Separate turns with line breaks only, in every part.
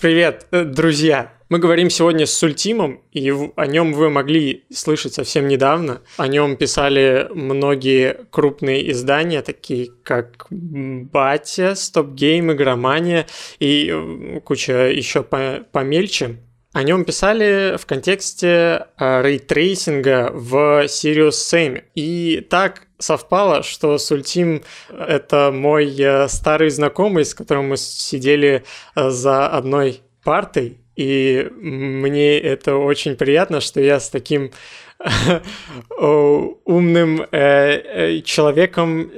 Привет, э, друзья! Мы говорим сегодня с Sultim'ом, и о нем вы могли слышать совсем недавно. О нем писали многие крупные издания, такие как Батя, StopGame, Игромания и э, куча еще помельче. О нем писали в контексте э, рейтрейсинга в Serious Sam. И так совпало, что Sultim — это мой э, старый знакомый, с которым мы сидели э, за одной партой, и мне это очень приятно, что я с таким умным человеком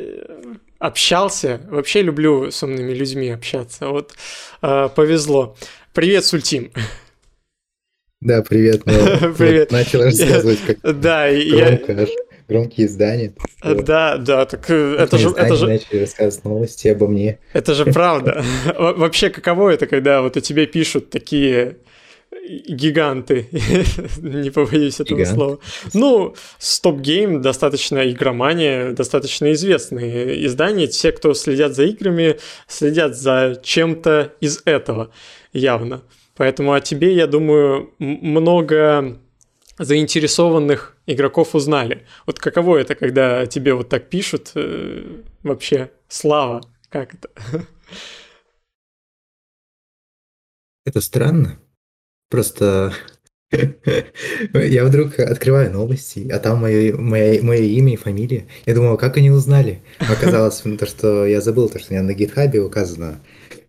общался. Вообще люблю с умными людьми общаться. Вот повезло. Привет, Сультим.
Да, привет. Привет. начал рассказывать, как
да,
я... громкие издания.
Да, да, так э, это же...
Это
же...
начали рассказывать новости обо мне.
Это же правда. Вообще, каково это, когда вот о тебе пишут такие гиганты, не побоюсь этого Гигант. слова. Ну, Stop Game достаточно игромания, достаточно известные издания. Те, кто следят за играми, следят за чем-то из этого явно. Поэтому о тебе, я думаю, много заинтересованных игроков узнали. Вот каково это, когда тебе вот так пишут? Э, вообще, слава, как это?
Это странно. Просто я вдруг открываю новости, а там мое, мое, мое имя и фамилия. Я думал, как они узнали? Оказалось, то, что я забыл, то, что у меня на гитхабе указано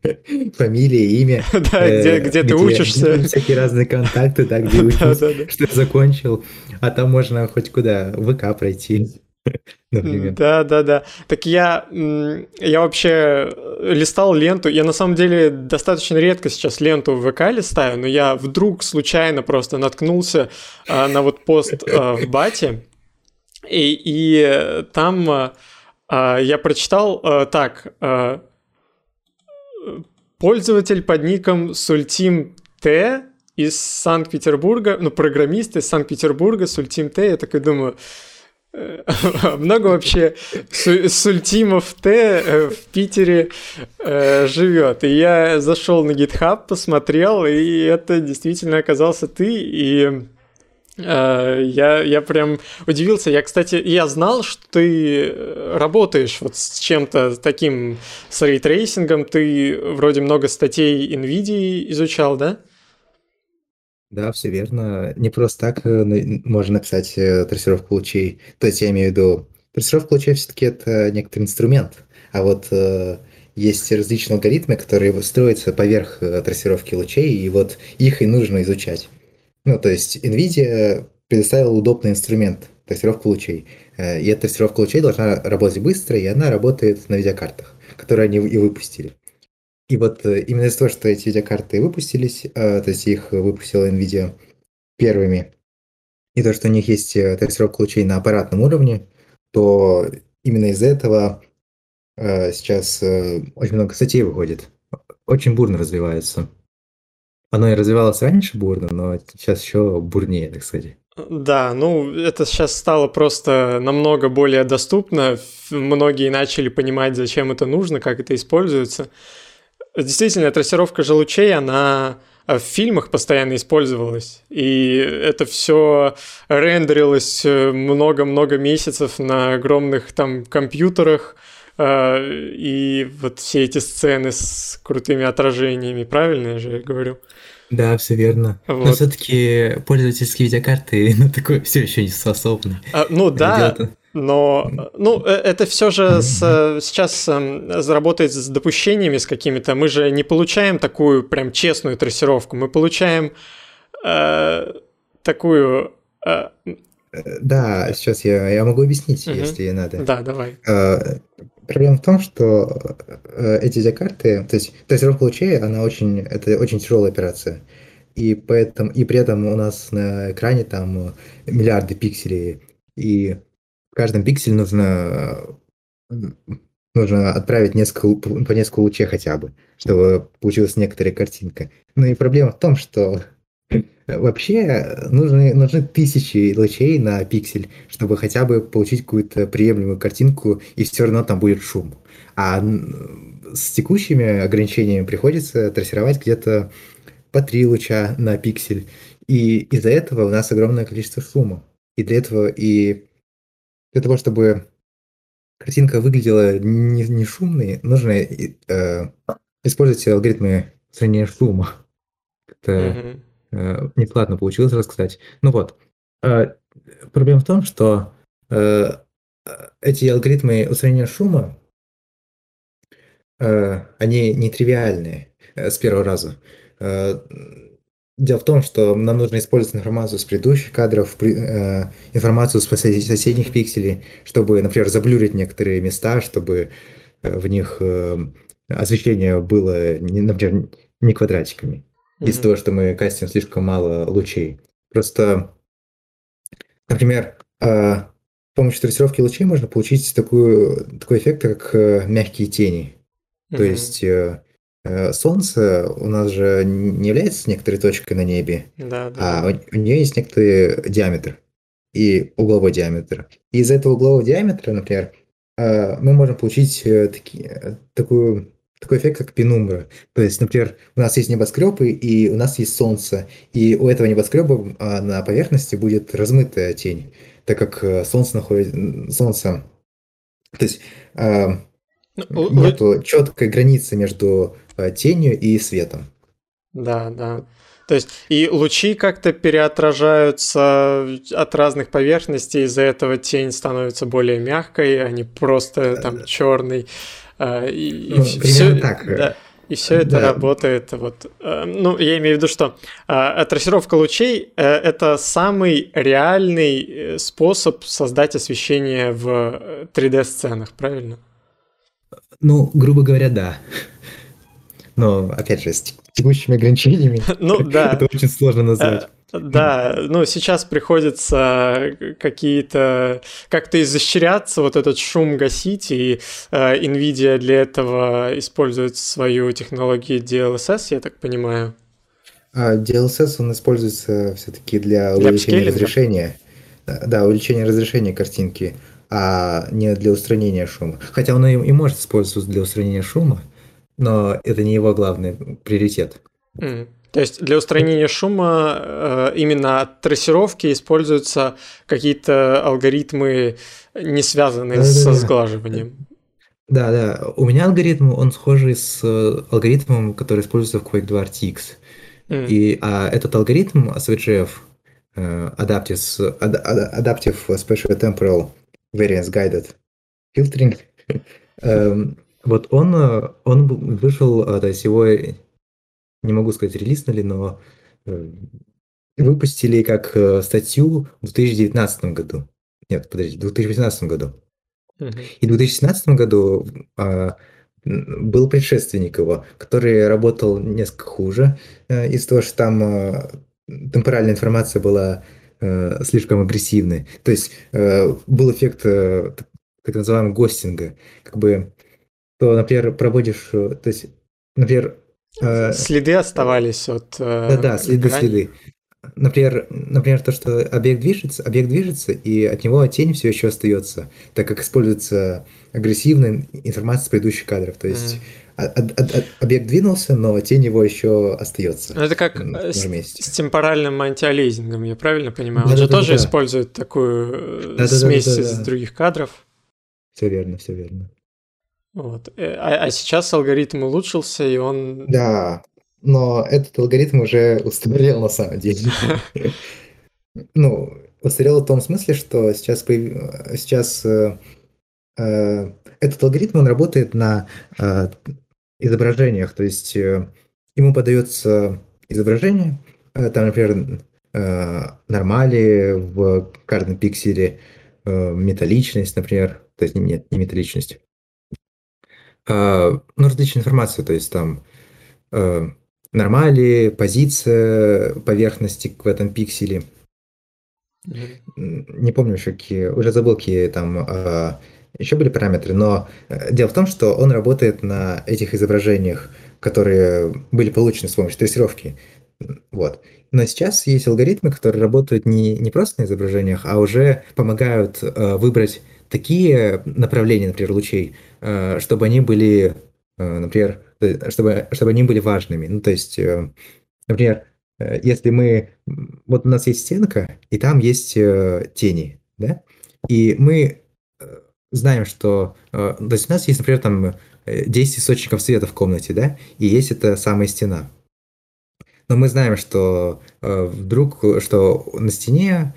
фамилия, имя.
Да, где, э, где ты учишься.
Всякие разные контакты, да, где учился, что закончил. А там можно хоть куда, в ВК пройти.
Например. Да, да, да. Так я, я вообще листал ленту. Я на самом деле достаточно редко сейчас ленту в ВК листаю, но я вдруг случайно просто наткнулся а, на вот пост а, в бате. И, и там а, я прочитал а, так. Пользователь под ником Сультим Т из Санкт-Петербурга, ну, программист из Санкт-Петербурга, Сультим Т, я такой думаю, э, много вообще Sultim'ов T э, в Питере э, живет. И я зашел на GitHub, посмотрел, и это действительно оказался ты. И я, я прям удивился. Я, кстати, я знал, что ты э, работаешь вот с чем-то таким, с рейтрейсингом. Ты вроде много статей NVIDIA изучал, да?
Да, все верно. Не просто так э, можно написать трассировку лучей. То есть я имею в виду, трассировка лучей все-таки это некоторый инструмент. А вот есть различные алгоритмы, которые строятся поверх трассировки лучей, и вот их и нужно изучать. Ну, то есть NVIDIA предоставила удобный инструмент тестировку лучей. Э, и эта тестировка лучей должна работать быстро, и она работает на видеокартах, которые они и выпустили. И вот э, именно из-за того, что эти видеокарты выпустились, э, то есть их выпустила NVIDIA первыми, и то, что у них есть тестировка лучей на аппаратном уровне, то именно из-за этого сейчас очень много статей выходит. Очень бурно развивается. Оно и развивалось раньше бурно, но сейчас еще бурнее, так сказать.
Да, ну это сейчас стало просто намного более доступно. Многие начали понимать, зачем это нужно, как это используется. Действительно, трассировка же лучей, она в фильмах постоянно использовалась. И это все рендерилось много-много месяцев на огромных там компьютерах. Э, и вот все эти сцены с крутыми отражениями, правильно я же говорю?
Да, все верно. Вот. Но все-таки пользовательские видеокарты на такое все еще не способны.
А, ну да, но ну, э, это все же с, сейчас эм, работает с допущениями с какими-то. Мы же не получаем такую прям честную трассировку. Мы получаем э, такую... Э,
да, сейчас я, я могу объяснить, угу. если надо.
Да, давай.
Э, Проблема в том, что э, эти видеокарты, то есть тестировка лучей, она очень, это очень тяжелая операция. И поэтому, и при этом у нас на экране там миллиарды пикселей, и в каждом пикселе нужно, нужно отправить несколько, по несколько лучей хотя бы, чтобы получилась некоторая картинка. Ну и проблема в том, что Вообще нужны, нужны тысячи лучей на пиксель, чтобы хотя бы получить какую-то приемлемую картинку, и все равно там будет шум. А с текущими ограничениями приходится трассировать где-то по три луча на пиксель. И из-за этого у нас огромное количество шума. И для этого, и для того, чтобы картинка выглядела не, не шумной, нужно э, использовать алгоритмы устранения шума. Это mm-hmm. Э, некладно получилось рассказать. Ну вот. Э, проблема в том, что э, эти алгоритмы устранения шума, они нетривиальные с первого раза. Дело в том, что нам нужно использовать информацию с предыдущих кадров, информацию с соседних пикселей, чтобы, например, заблюрить некоторые места, чтобы в них освещение было, например, не квадратиками. Mm-hmm. Из-за того, что мы кастим слишком мало лучей. Просто, например, с помощью трассировки лучей можно получить такую, такой эффект, как мягкие тени. Mm-hmm. То есть Э, Солнце у нас же не является некоторой точкой на небе,
да, да.
а у, у нее есть некоторый диаметр и угловой диаметр. И из этого углового диаметра, например, э, мы можем получить э, такие, такую, такой эффект, как пенумбра. То есть, например, у нас есть небоскребы, и у нас есть солнце, и у этого небоскреба на поверхности будет размытая тень, так как солнце находится... Солнце... То есть ну, нету четкой границы между Э, тенью и светом.
Да, да. То есть и лучи как-то переотражаются от разных поверхностей, из-за этого тень становится более мягкой, а не просто там черный.
Э, и, ну, и все, так.
Да, и все это да. работает. Вот, э, ну, я имею в виду, что трассировка лучей это самый реальный способ создать освещение в 3D-сценах, правильно?
Ну, грубо говоря, да. Но, опять же, с текущими ограничениями
ну, да.
это очень сложно назвать.
Э, да, ну сейчас приходится какие-то как-то изощряться, вот этот шум гасить, и э, Nvidia для этого использует свою технологию DLSS, я так понимаю.
А DLSS он используется все-таки для, для увеличения разрешения. Да, увеличения разрешения картинки, а не для устранения шума. Хотя он и, и может использоваться для устранения шума, но это не его главный приоритет.
Mm. То есть для устранения шума э, именно от трассировки используются какие-то алгоритмы, не связанные да, со да, сглаживанием.
Да, да. У меня алгоритм, он схожий с э, алгоритмом, который используется в Quake 2 RTX. Mm. И а этот алгоритм SVGF, э, Adaptive, Adaptive Special Temporal Variance Guided Filtering, эм, вот он, он вышел, то есть его, не могу сказать, релизнули, но э, выпустили как статью в 2019 году. Нет, подожди, в 2018 году. И в 2017 году а, был предшественник его, который работал несколько хуже из-за того, что там темпоральная информация была слишком агрессивной. То есть был эффект так называемого гостинга. Как бы то, например, проводишь, э, то есть, например...
Э, следы оставались от...
Э, Да-да, следы, грани. следы. Например, например, то, что объект движется, объект движется, и от него тень все еще остается, так как используется агрессивная информация с предыдущих кадров. То есть mm. объект двинулся, но тень его еще остается.
Ну, это как с, с темпоральным антиализингом, я правильно понимаю? Да, Он да, же да, тоже да. использует такую да, смесь да, да, да, да, из других кадров.
Все верно, все верно.
Вот. Э, а, а сейчас алгоритм улучшился, и он...
Да, но этот алгоритм уже устарел на самом деле. Ну, устарел в том смысле, что сейчас, сейчас э, э, этот алгоритм, он работает на изображениях, то есть ему подается изображение, там, например, нормали в каждом пикселе, металличность, например, то есть нет, не металличность, ну, различная информация, то есть там э, нормали, позиция поверхности в этом пикселе. Не помню еще какие, уже забыл какие там э, еще были параметры, но э, дело в том, что он работает на этих изображениях, которые были получены с помощью трассировки. Вот. Но сейчас есть алгоритмы, которые работают не, не просто на изображениях, а уже помогают э, выбрать такие направления, например, лучей, э, чтобы они были, э, например, чтобы, чтобы они были важными. Ну, то есть, э, Например, э, если мы... Вот у нас есть стенка, и там есть э, тени, да? И мы э, знаем, что... То есть у нас есть, например, там 10 источников света в комнате, да? И есть эта самая стена. Но мы знаем, что вдруг, что на стене,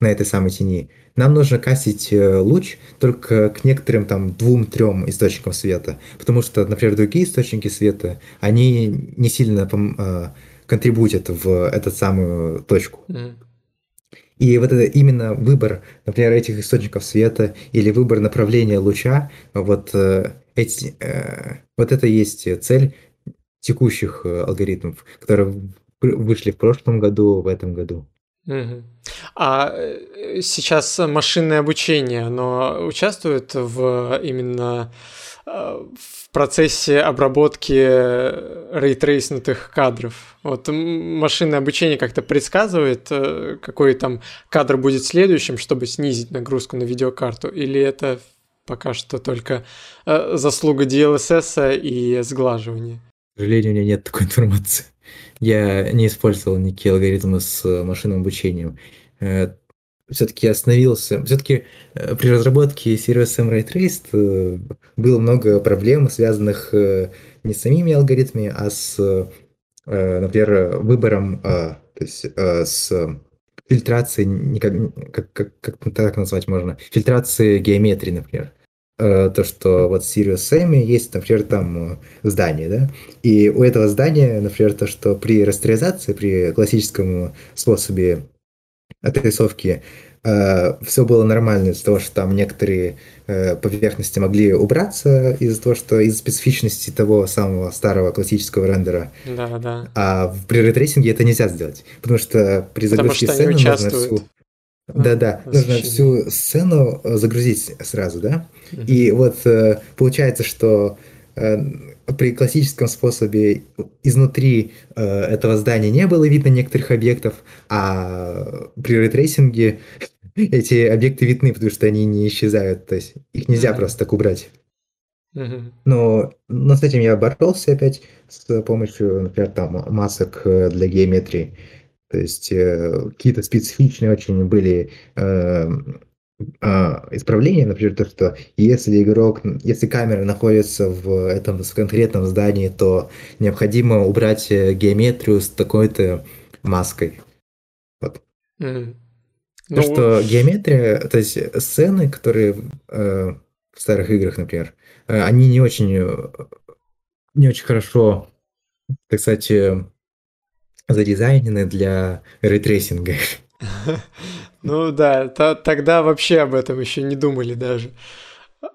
на этой самой тени, нам нужно кастить э, луч только к некоторым там двум-трем источникам света, потому что, например, другие источники света, они не сильно э, контрибутят в эту самую точку. Mm. И вот это именно выбор, например, этих источников света или выбор направления луча, вот э, эти, вот это и есть цель текущих алгоритмов, которые вышли в прошлом году, в этом году.
Угу. А э, сейчас машинное обучение, оно участвует в именно э, в процессе обработки рейтрейснутых кадров. Вот машинное обучение как-то предсказывает, э, какой там кадр будет следующим, чтобы снизить нагрузку на видеокарту, или это пока что только заслуга DLSS и сглаживания?
К сожалению, у меня нет такой информации. Я не использовал никакие алгоритмы с э, машинным обучением. Э, все-таки остановился. Все-таки э, при разработке Serious Sam Ray Traced было много проблем, связанных не с самими алгоритмами, а с, например, выбором, то есть с фильтрацией, как, как, как так назвать можно, фильтрацией геометрии, например. Э, то, что вот в Sirius Sam есть, например, там э, здание, да, и у этого здания, например, то, что при растеризации, при классическом способе отрисовки э, все было нормально из-за того, что там некоторые поверхности могли убраться из-за того, что из специфичности того самого старого классического рендера.
Да, да.
А при рейтрейсинге это нельзя сделать, потому что при загрузке сцены нужно всю да-да, нужно всю сцену э, загрузить сразу, да? И вот э, получается, что э, при классическом способе изнутри этого здания не было видно некоторых объектов, а при ретрейсинге эти объекты видны, потому что они не исчезают, то есть их нельзя mm-hmm. просто так убрать. Mm-hmm. Но, но с этим я боролся опять с помощью, например, там масок для геометрии. То есть э, какие-то специфичные очень были э, э, исправления, например, то, что если игрок, если камера находится в этом в конкретном здании, то необходимо убрать э, геометрию с такой-то маской. Вот. М-м. То, ну... что геометрия, то есть сцены, которые э, в старых играх, например, э, они не очень, не очень хорошо, так сказать, задизайнены для рейтрейсинга.
Ну да, тогда вообще об этом еще не думали даже.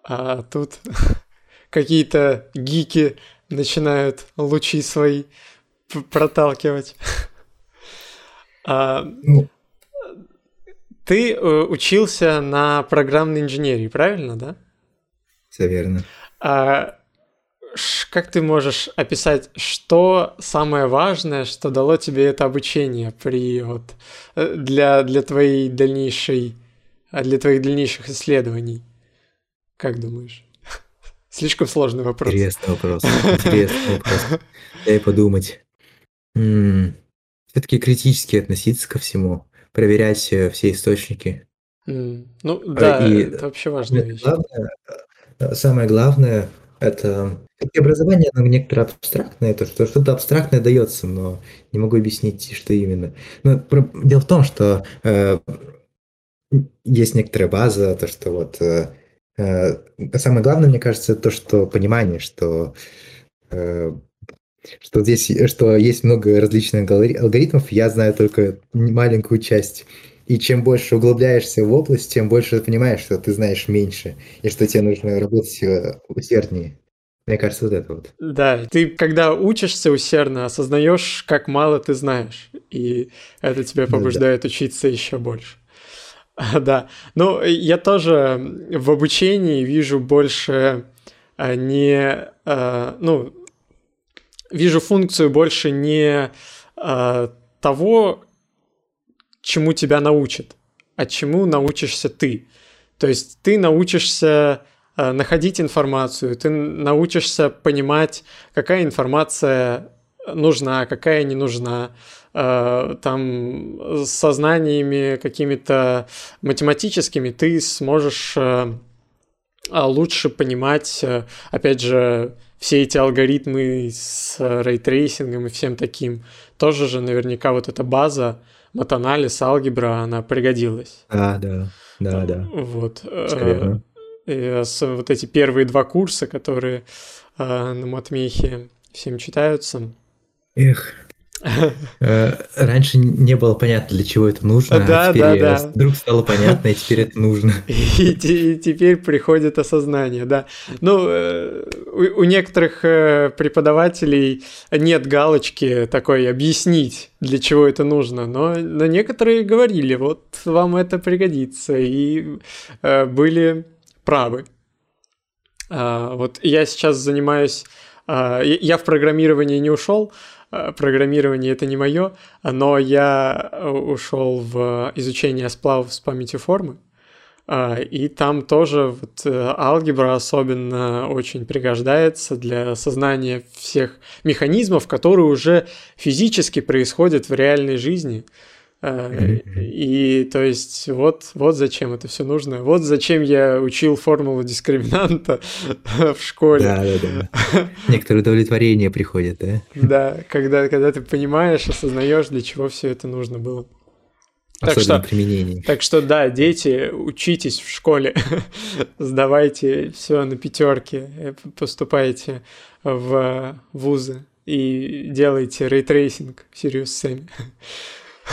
А тут какие-то гики начинают лучи свои проталкивать. А, ну, ты э, учился на программной инженерии, правильно, да?
Все верно.
А как ты можешь описать, что самое важное, что дало тебе это обучение при вот э, для для твоей дальнейшей э, для твоих дальнейших исследований? Как думаешь? Слишком сложный вопрос.
Интересный вопрос. Интересный вопрос. Дай подумать. Все-таки критически относиться ко всему, проверять э, все источники.
Ну да, И это вообще важная вещь.
Главное, самое главное это образование, оно некоторое абстрактное, то, что что-то абстрактное дается, но не могу объяснить, что именно. Но про... дело в том, что э, есть некоторая база, то, что вот э, э, самое главное, мне кажется, то, что понимание, что э, что здесь, что есть много различных алгоритмов, я знаю только маленькую часть. И чем больше углубляешься в область, тем больше ты понимаешь, что ты знаешь меньше, и что тебе нужно работать э, усерднее. Мне кажется, вот это вот.
Да, ты когда учишься усердно, осознаешь, как мало ты знаешь, и это тебя побуждает да, да. учиться еще больше. Да, ну я тоже в обучении вижу больше а, не, а, ну, вижу функцию больше не а, того, чему тебя научат, а чему научишься ты. То есть ты научишься Э, находить информацию, ты научишься понимать, какая информация нужна, какая не нужна, э, там со знаниями какими-то математическими ты сможешь э, а, лучше понимать, опять же, все эти алгоритмы с рейтрейсингом и всем таким. Тоже же наверняка вот эта база, матанализ, алгебра, она пригодилась.
А, да, да, да.
Вот. И вот эти первые два курса, которые на матмехе всем читаются.
Эх, Э, раньше не было понятно, для чего это нужно,
да,
а теперь
да, да.
вдруг стало понятно, и теперь это нужно.
И, и теперь приходит осознание, да. Ну, э, у, у некоторых э, преподавателей нет галочки такой объяснить, для чего это нужно, но, но некоторые говорили, вот вам это пригодится, и э, были правы. А, вот я сейчас занимаюсь, а, я в программировании не ушел, Э, программирование это не мое, но я э, ушел в изучение сплавов с памятью формы. Э, и там тоже вот алгебра особенно очень пригождается для осознания всех механизмов, которые уже физически происходят в реальной жизни. Э, и то есть вот, вот зачем это все нужно. Вот зачем я учил формулу дискриминанта в школе.
Да, да, да. Некоторое удовлетворение приходит, да?
Да, когда, когда ты понимаешь, осознаешь, для чего все это нужно было.
Так что, применение.
так что да, дети, учитесь в школе, сдавайте все на пятерки, э, поступайте в вузы и делайте рейтрейсинг в Serious Sam.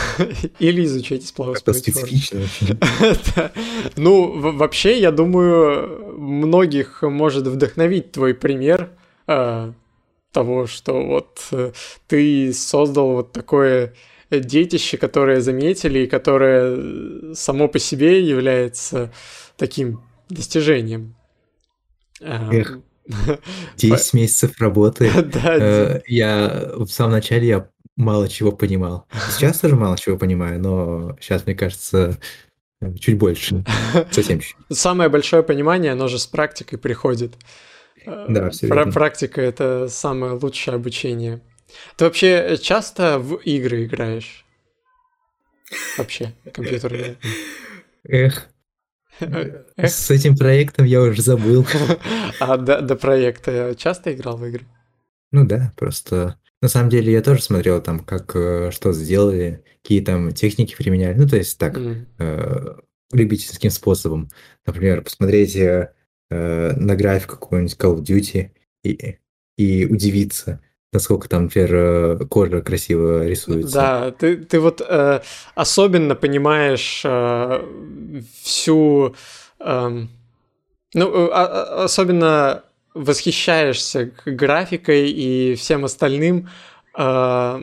Или изучайте сплавы
Это специфично
Ну, вообще, я думаю, многих может вдохновить твой пример а, того, что вот э, ты создал вот такое детище, которое заметили и которое само по себе является таким достижением.
Эх, 10 месяцев работы. Да, э, я в самом начале я мало чего понимал. Сейчас тоже мало чего понимаю, но сейчас, мне кажется, чуть больше. Совсем чуть.
Самое большое понимание, оно же с практикой приходит.
Да, все Про
Практика — это самое лучшее обучение. Ты вообще часто в игры играешь? Вообще, компьютерные?
Эх, с этим проектом я уже забыл.
А до, до проекта часто играл в игры?
Ну да, просто на самом деле я тоже смотрел там, как э, что сделали, какие там техники применяли. Ну, то есть так, mm. э, любительским способом. Например, посмотреть э, на график какой-нибудь Call of Duty и, и удивиться, насколько там, например, э, кожа красиво рисуется.
Да, ты, ты вот э, особенно понимаешь э, всю... Эм, ну, э, ну, особенно восхищаешься графикой и всем остальным э,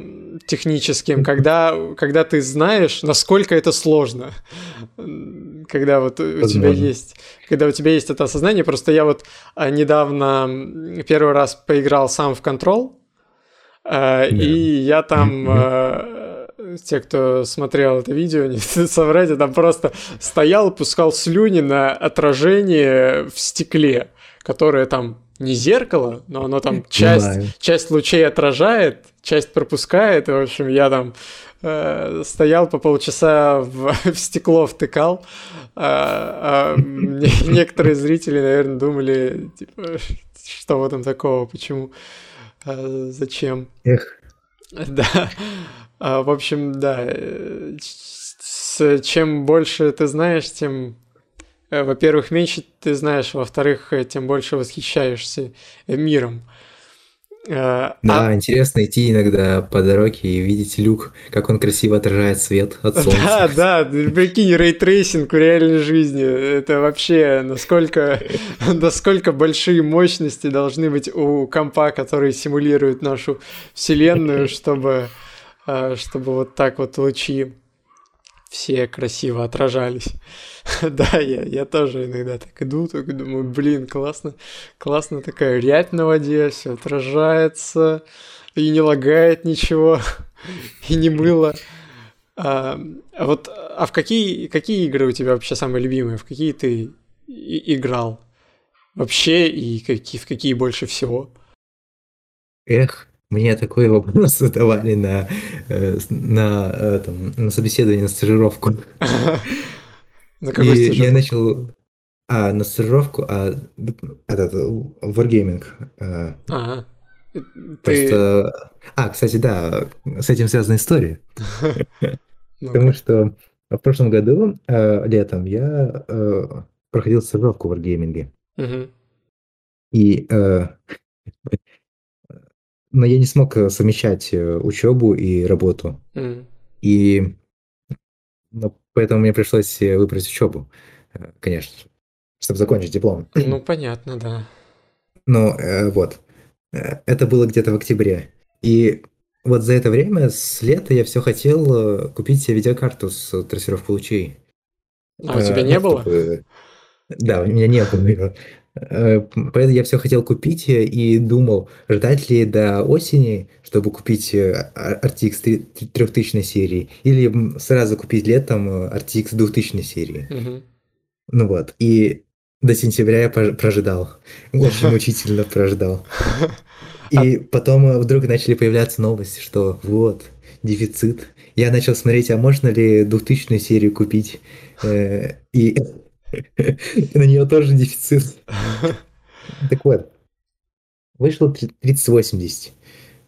техническим, когда, когда ты знаешь, насколько это сложно, когда вот у тебя есть, когда у тебя есть это осознание. Просто я вот а, недавно первый раз поиграл сам в Control, э, yeah. и я там э, те, кто смотрел это видео, не соврать, я там просто стоял, пускал слюни на отражение в стекле, которое там не зеркало, но оно там часть, часть лучей отражает, часть пропускает. И, в общем, я там э, стоял по полчаса в, в стекло втыкал. А, а некоторые зрители, наверное, думали, типа, что в этом такого, почему, а, зачем.
Эх.
Да. А, в общем, да. Э, с, чем больше ты знаешь, тем во-первых, меньше ты знаешь, во-вторых, э, тем больше восхищаешься э, миром.
Да, а... интересно идти иногда по дороге и видеть люк, как он красиво отражает свет от солнца.
Да, да, прикинь, рейтрейсинг в реальной жизни. Это вообще насколько, насколько большие мощности должны быть у компа, который симулирует нашу вселенную, чтобы, чтобы вот так вот лучи все красиво отражались. да, я, я тоже иногда так иду, только думаю, блин, классно, классно такая рябь на воде, все отражается, и не лагает ничего, и не мыло. А, вот, а в какие, какие игры у тебя вообще самые любимые? В какие ты и, играл? Вообще, и какие, в какие больше всего?
Эх, мне такой вопрос задавали на, э, на, этом, на собеседовании, на стажировку.
На какой
И я начал... А, на стажировку, а этот, Wargaming. а,
Ага. Ты...
Просто... А, кстати, да, с этим связана история. Потому что в прошлом году, э, летом, я э, проходил стажировку в Wargaming. И... э, но я не смог совмещать э, учебу и работу. И поэтому мне пришлось э, выбрать учебу, э, конечно, чтобы закончить диплом.
Ну, понятно, да.
Но э, вот, э, это было где-то в октябре. И вот за это время, с лета, я все хотел купить себе видеокарту с трассировкой лучей.
А у тебя
ну,
не было?
чтобы- Да, у меня не было Поэтому я все хотел купить э, и думал, ждать ли до осени, чтобы купить э, а- RTX 3- 3000 серии, или сразу купить летом э, RTX 2000 серии.
Мгм.
Ну вот, и до сентября я прожидал. Очень мучительно прожидал. И потом э, вдруг начали появляться новости, что вот, дефицит. Я начал смотреть, а можно ли 2000 серию купить. Э, И на нее тоже дефицит. Так вот, вышло три- 3080.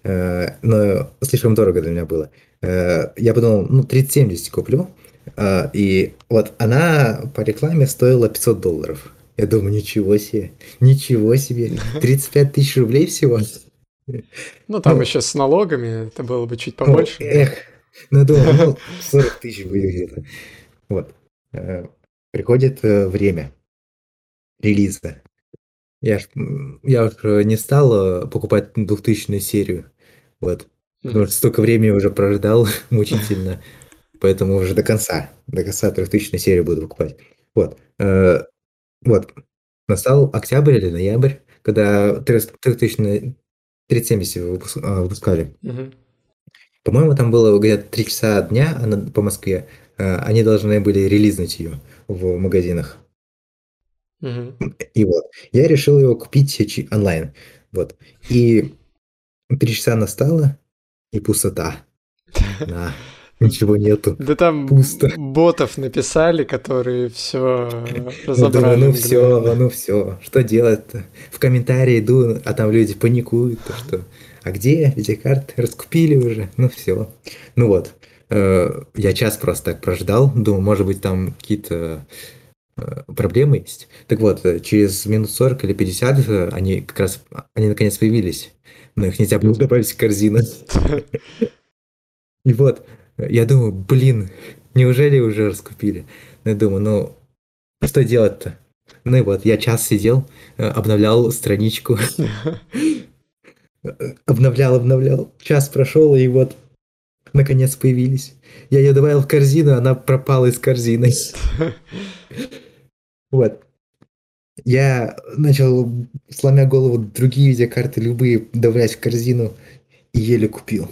Э, Но слишком дорого для меня было. Э, Я подумал, ну, 3070 куплю. А, И вот она по рекламе стоила 500 долларов. Я думаю, ничего себе, ничего себе, 35 тысяч рублей всего.
Ну, там
Ну.
еще с налогами это было бы чуть
Ну,
побольше.
эх, ну, думаю, ну, 40 тысяч будет где-то. Вот. Приходит э, время релиза. Я, ж, я уж э, не стал э, покупать 2000 серию. Вот. Потому
Мгм.
что столько времени уже прождал мучительно. Поэтому уже до конца, до конца 3000 серию буду покупать. Вот. Вот. Настал октябрь или ноябрь, когда 3000 3070 выпуск- а, выпускали. По-моему, там было где-то 3 часа дня она- по Москве. Они должны были релизнуть ее в магазинах.
Мгм.
И вот, я решил его купить онлайн. Вот. И 3 часа настало, и пустота. Да, ничего нету.
Да там
Пусто.
ботов написали, которые все
Ну,
разобрали.
ну все,
мгновенно.
ну все, что делать-то? В комментарии иду, а там люди паникуют, то что, а где эти карты? Раскупили уже, ну все. Ну вот, я час просто так прождал, думаю, может быть там какие-то э, проблемы есть. Так вот, э, через минут 40 или 50 э, они как раз, они наконец появились, но их нельзя было добавить в корзину. И вот, э, я думаю, блин, неужели уже раскупили? Ну, Я думаю, ну, что делать-то? Ну и вот, я час сидел, э, обновлял страничку, Э, обновлял, обновлял. Час прошел, и вот, наконец появились. Я ее добавил в корзину, она пропала из корзины. Вот. Я начал, сломя голову, другие видеокарты, любые, добавлять в корзину, и еле купил.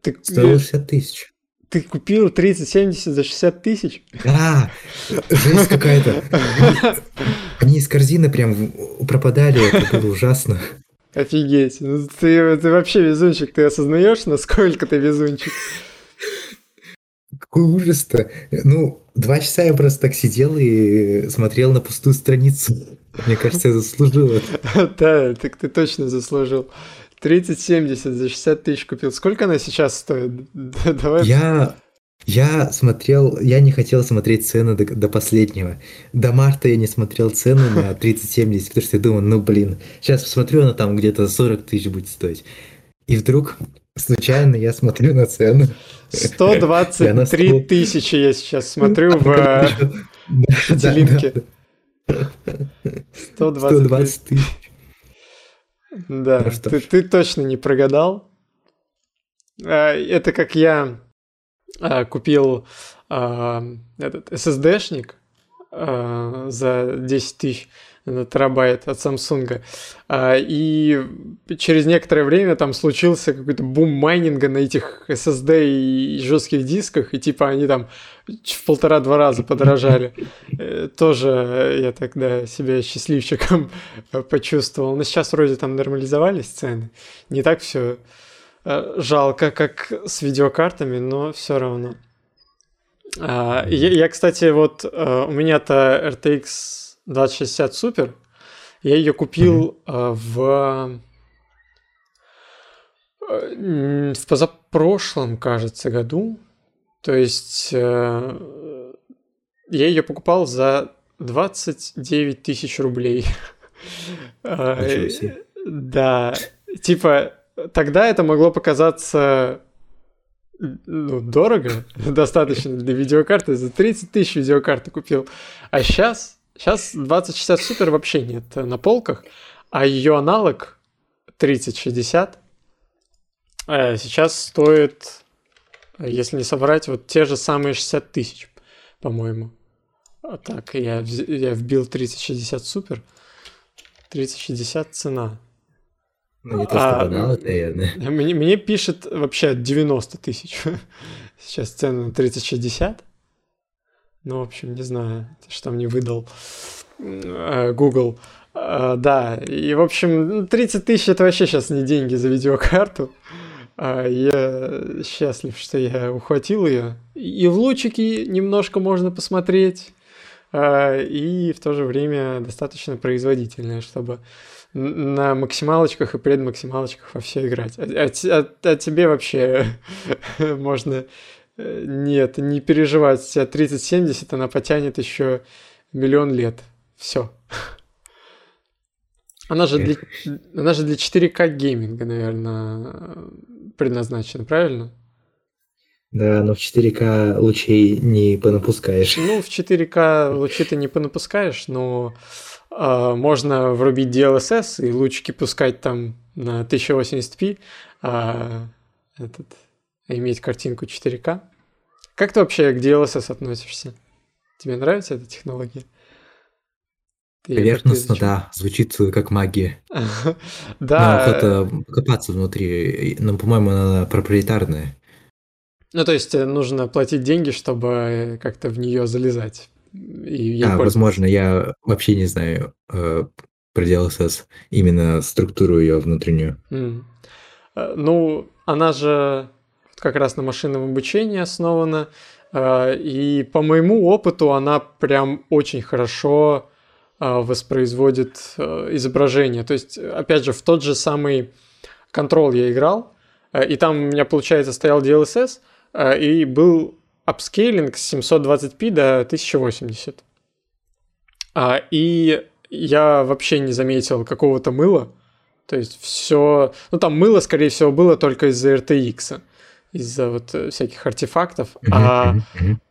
Ты,
Стоило 60 тысяч.
ты купил 3070 за 60 тысяч?
А, жесть какая-то. Они из корзины прям пропадали, это было ужасно.
Офигеть. Ну, ты, ты вообще везунчик. Ты осознаешь, насколько ты везунчик?
Какой ужас-то. Ну, два часа я просто так сидел и смотрел на пустую страницу. Мне кажется, я заслужил это.
Да, так ты точно заслужил. 3070 за 60 тысяч купил. Сколько она сейчас стоит? Давай.
Я, я смотрел, я не хотел смотреть цены до, до последнего. До марта я не смотрел цены на 3070, потому что я думал, ну блин, сейчас посмотрю, она там где-то 40 тысяч будет стоить. И вдруг, случайно, я смотрю на цену. И она
123
стоила-
тысячи я сейчас смотрю в э, делинке.
да.
123.
120 тысяч.
Да,
Ну
ты, точно не прогадал. А, Это как я купил а, этот SSD-шник а, за 10 тысяч терабайт от Samsung. И через некоторое время там случился какой-то бум майнинга на этих SSD и жестких дисках, и типа они там в полтора-два раза подорожали. Э, Тоже я тогда себя счастливчиком почувствовал. Но сейчас вроде там нормализовались цены. Не так все э, жалко, как с видеокартами, но все равно. А, я, я, кстати, вот у меня-то RTX 2060 Super, я ее купил mm-hmm. в в позапрошлом, кажется, году. То есть я ее покупал за 29 тысяч рублей. Да, типа, тогда это могло показаться ну, дорого, достаточно для видеокарты. За 30 тысяч видеокарты купил. А сейчас, сейчас 2060 Super вообще нет на полках, а ее аналог 3060 э, сейчас стоит, если не соврать, вот те же самые 60 тысяч, по-моему. Так, я, я вбил 3060 Super. 3060 цена.
Ну, не то, что а, банал, это наверное.
Мне, мне пишет вообще 90 тысяч. Сейчас цену на 3060. Ну, в общем, не знаю, что мне выдал э, Google. Uh, да, и, в общем, 30 тысяч это вообще сейчас не деньги за видеокарту. Uh, я счастлив, что я ухватил ее. И в лучики немножко можно посмотреть. А, и в то же время достаточно производительная, чтобы на максималочках и предмаксималочках во все играть. А, а, а, а тебе вообще можно э, нет, не переживать. Тебя 3070, она потянет еще миллион лет. Все. Она же для, она же для 4К гейминга, наверное, предназначена, правильно?
Да, но в 4К лучей не понапускаешь.
Ну, в 4К лучи ты не понапускаешь, но э, можно врубить DLSS и лучики пускать там на 1080p, а этот, иметь картинку 4К. Как ты вообще к DLSS относишься? Тебе нравится эта технология?
Ты Поверхностно, да, звучит как магия.
Да.
это копаться внутри, но, по-моему, она проприетарная.
Ну, то есть э, нужно платить деньги, чтобы э, как-то в нее залезать.
И а, возможно, я вообще не знаю э, про DLSS, именно структуру ее внутреннюю.
Mm. Ну, она же как раз на машинном обучении основана, э, и по моему опыту она прям очень хорошо э, воспроизводит э, изображение. То есть, опять же, в тот же самый контрол я играл, э, и там у меня, получается, стоял DLSS – Э, и был апскейлинг с 720p до 1080. А, и я вообще не заметил какого-то мыла. То есть все... Ну, там мыло, скорее всего, было только из-за RTX, из-за вот э, всяких артефактов. А,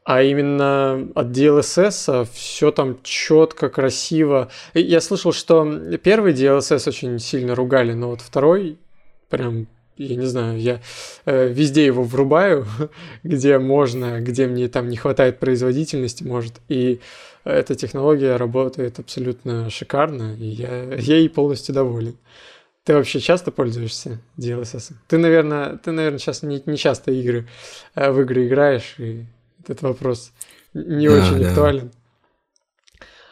а именно от DLSS все там четко, красиво. Я слышал, что первый DLSS очень сильно ругали, но вот второй прям я не знаю, я э, везде его врубаю, где можно, где мне там не хватает производительности, может, и эта технология работает абсолютно шикарно, и я, я ей полностью доволен. Ты вообще часто пользуешься DLSS? Ты, наверное, ты, наверное, сейчас не, не часто игры, э, в игры играешь, и этот вопрос не да, очень да. актуален.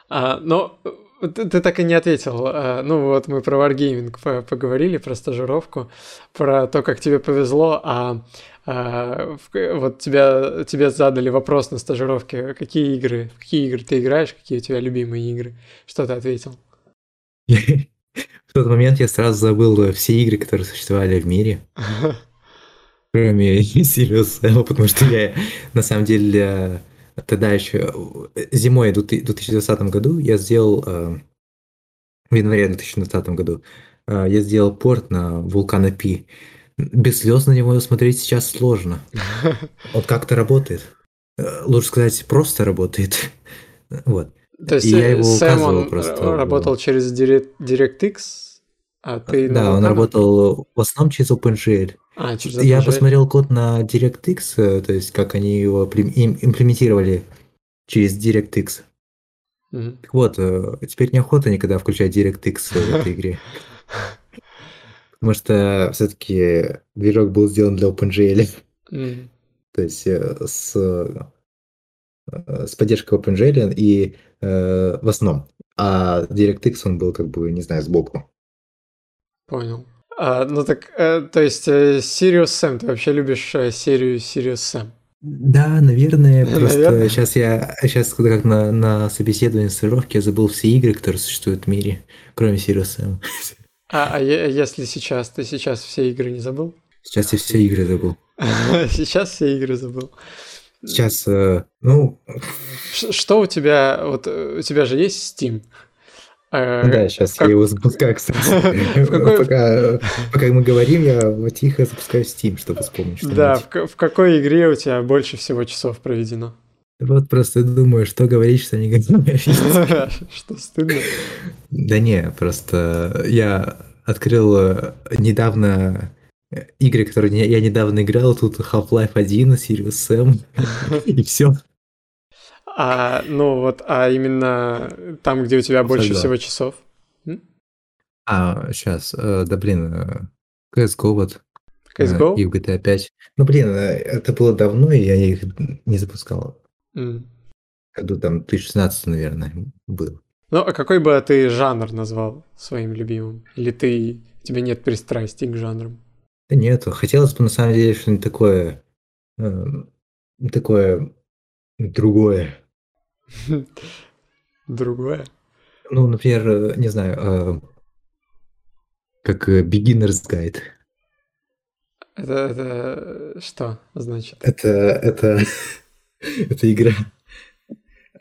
А, но ты, ты так и не ответил. А, ну вот мы про Wargaming поговорили, про стажировку, про то, как тебе повезло, а, а вот тебя, тебе задали вопрос на стажировке, какие игры, в какие игры ты играешь, какие у тебя любимые игры. Что ты ответил?
В тот момент я сразу забыл все игры, которые существовали в мире. Кроме Sirius Sam, потому что я на самом деле тогда еще зимой в 2020 году я сделал, э, в январе 2020 году, э, я сделал порт на Vulkan API. Без слез на него смотреть сейчас сложно. Вот как-то работает. Э, лучше сказать, просто работает. Вот.
То есть и я его Сэм он просто работал через DirectX, а ты...
Да, он работал в основном через OpenGL. А, через Я посмотрел код на DirectX, э, то есть как они его имплементировали через DirectX. Угу. Так вот, э, теперь неохота никогда включать DirectX в этой игре. Потому что все-таки движок был сделан для OpenGL. Mm. То есть э, с, с поддержкой OpenGL и в основном. А DirectX он был как бы, не знаю, сбоку.
Понял. А, ну так, э, то есть э, Sirius Sam, ты вообще любишь э, серию Sirius Sam?
Да, наверное, просто наверное. сейчас я сейчас как на, на собеседовании стажировки я забыл все игры, которые существуют в мире, кроме Sirius Sam.
А, а если сейчас, ты сейчас все игры не забыл?
Сейчас я все игры забыл.
Сейчас все игры забыл.
Сейчас, э, ну...
Что у тебя, вот у тебя же есть Steam?
Э, да, сейчас как... я его запускаю, кстати. какой... пока, пока мы говорим, я тихо запускаю Steam, чтобы вспомнить что
Да, в, в какой игре у тебя больше всего часов проведено?
Вот просто думаю, что говорить, что не говорить.
Что стыдно?
Да не, просто я открыл э, недавно э, игры, которые я недавно играл, тут Half-Life 1, Sirius Sam, и все.
А, ну вот, а именно там, где у тебя больше всего часов?
А, сейчас, э, да блин, э, CSGO вот.
CSGO?
Э, и в GTA 5. Ну блин, э, это было давно, и я их не запускал. Mm. Году там 2016, наверное, был.
Ну, а какой бы ты жанр назвал своим любимым? Или ты, у тебя нет пристрастий к жанрам?
Да нету. Хотелось бы, на самом деле, что-нибудь такое, э, такое другое.
Другое?
Ну, например, э, не знаю, а, как э, Beginner's Guide.
Это, это что значит?
Это, это, это игра.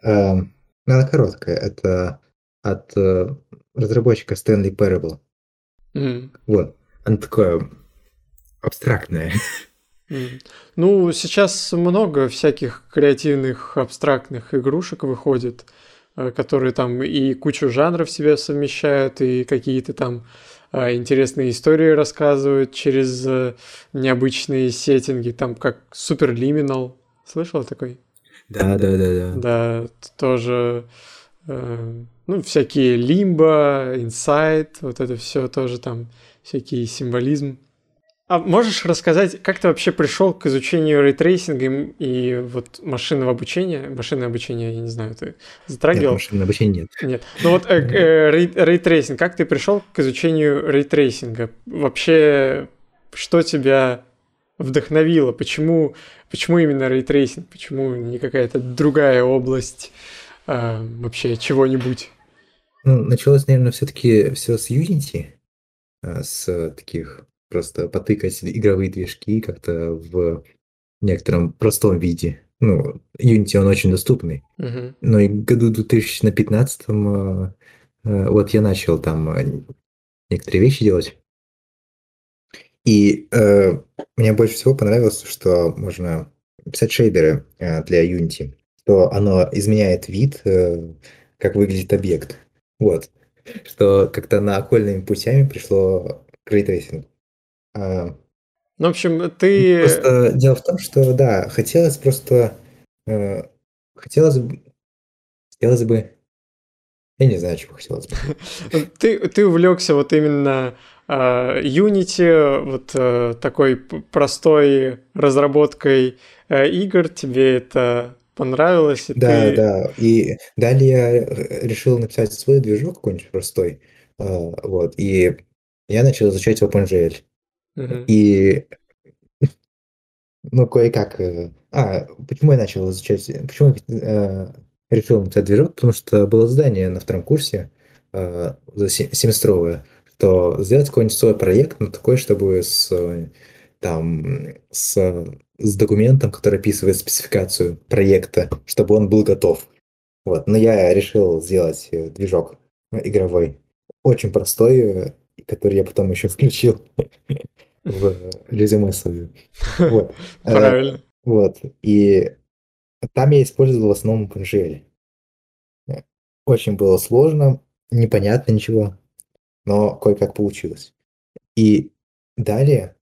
Ну, она короткая. Это от э, разработчика Stanley Parable. Mm. Вот. Она такое абстрактная.
Ну, сейчас много всяких креативных абстрактных игрушек выходит, э, которые там и кучу жанров в себя совмещают, и какие-то там э, интересные истории рассказывают через э, необычные сеттинги, там как Superliminal. Слышал такой?
Да, да, да, да.
Да, тоже ну, всякие Limbo, Inside, вот это все тоже там всякий символизм. А можешь рассказать, как ты вообще пришел к изучению рейтрейсинга и, вот машинного обучения? Машинное обучение, я не знаю, ты затрагивал?
Нет, машинное обучение нет.
Нет. Ну вот э, э, рейтрейсинг, как ты пришел к изучению рейтрейсинга? Вообще, что тебя вдохновило? Почему, почему именно рейтрейсинг? Почему не какая-то другая область э, вообще чего-нибудь?
Ну, началось, наверное, все-таки все с Unity, а, с таких просто потыкать игровые движки как-то в некотором простом виде. Ну, Unity, он очень доступный. Uh-huh. Но и году 2015 э, э, вот я начал там э, некоторые вещи делать. И э, мне больше всего понравилось, что можно писать шейдеры э, для Unity, что оно изменяет вид, э, как выглядит объект. Вот. Что как-то на окольными путями пришло к рейтрейсингу. А,
ну, в общем, ты...
Просто дело в том, что, да, хотелось просто... Э, хотелось бы... Хотелось бы... Я не знаю, чего хотелось бы.
ты, ты увлекся вот именно э, Unity, вот э, такой простой разработкой э, игр, тебе это понравилось?
И да, ты... да. И далее я решил написать свой движок какой-нибудь простой. Э, вот. И я начал изучать OpenGL. И ну, кое-как... Э, а, почему я начал изучать... Почему я э, решил написать движок? Потому что было задание на втором курсе, э, семестровое, что сделать какой-нибудь свой проект, но такой, чтобы с, там, с, с документом, который описывает спецификацию проекта, чтобы он был готов. Вот. Но я решил сделать э, движок игровой, очень простой, который я потом еще включил в резюме свое. Вот.
Э, Правильно.
Вот. И там я использовал в основном OpenGL. Очень было сложно, непонятно ничего, но кое-как получилось. И далее,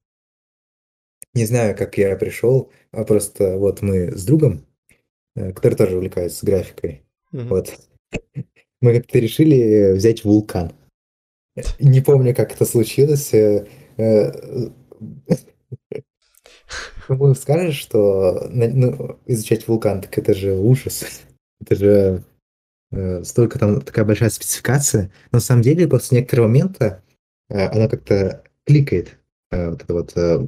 не знаю, как я пришел, а просто вот мы с другом, э, который тоже увлекается графикой, mm-hmm. вот, мы как-то решили взять вулкан. Не помню, как это случилось. Э, э, Кому скажешь, что ну, изучать вулкан, так это же ужас. Это же э, столько там такая большая спецификация. Но на самом деле, после некоторого момента она как-то кликает э, вот эта вот э,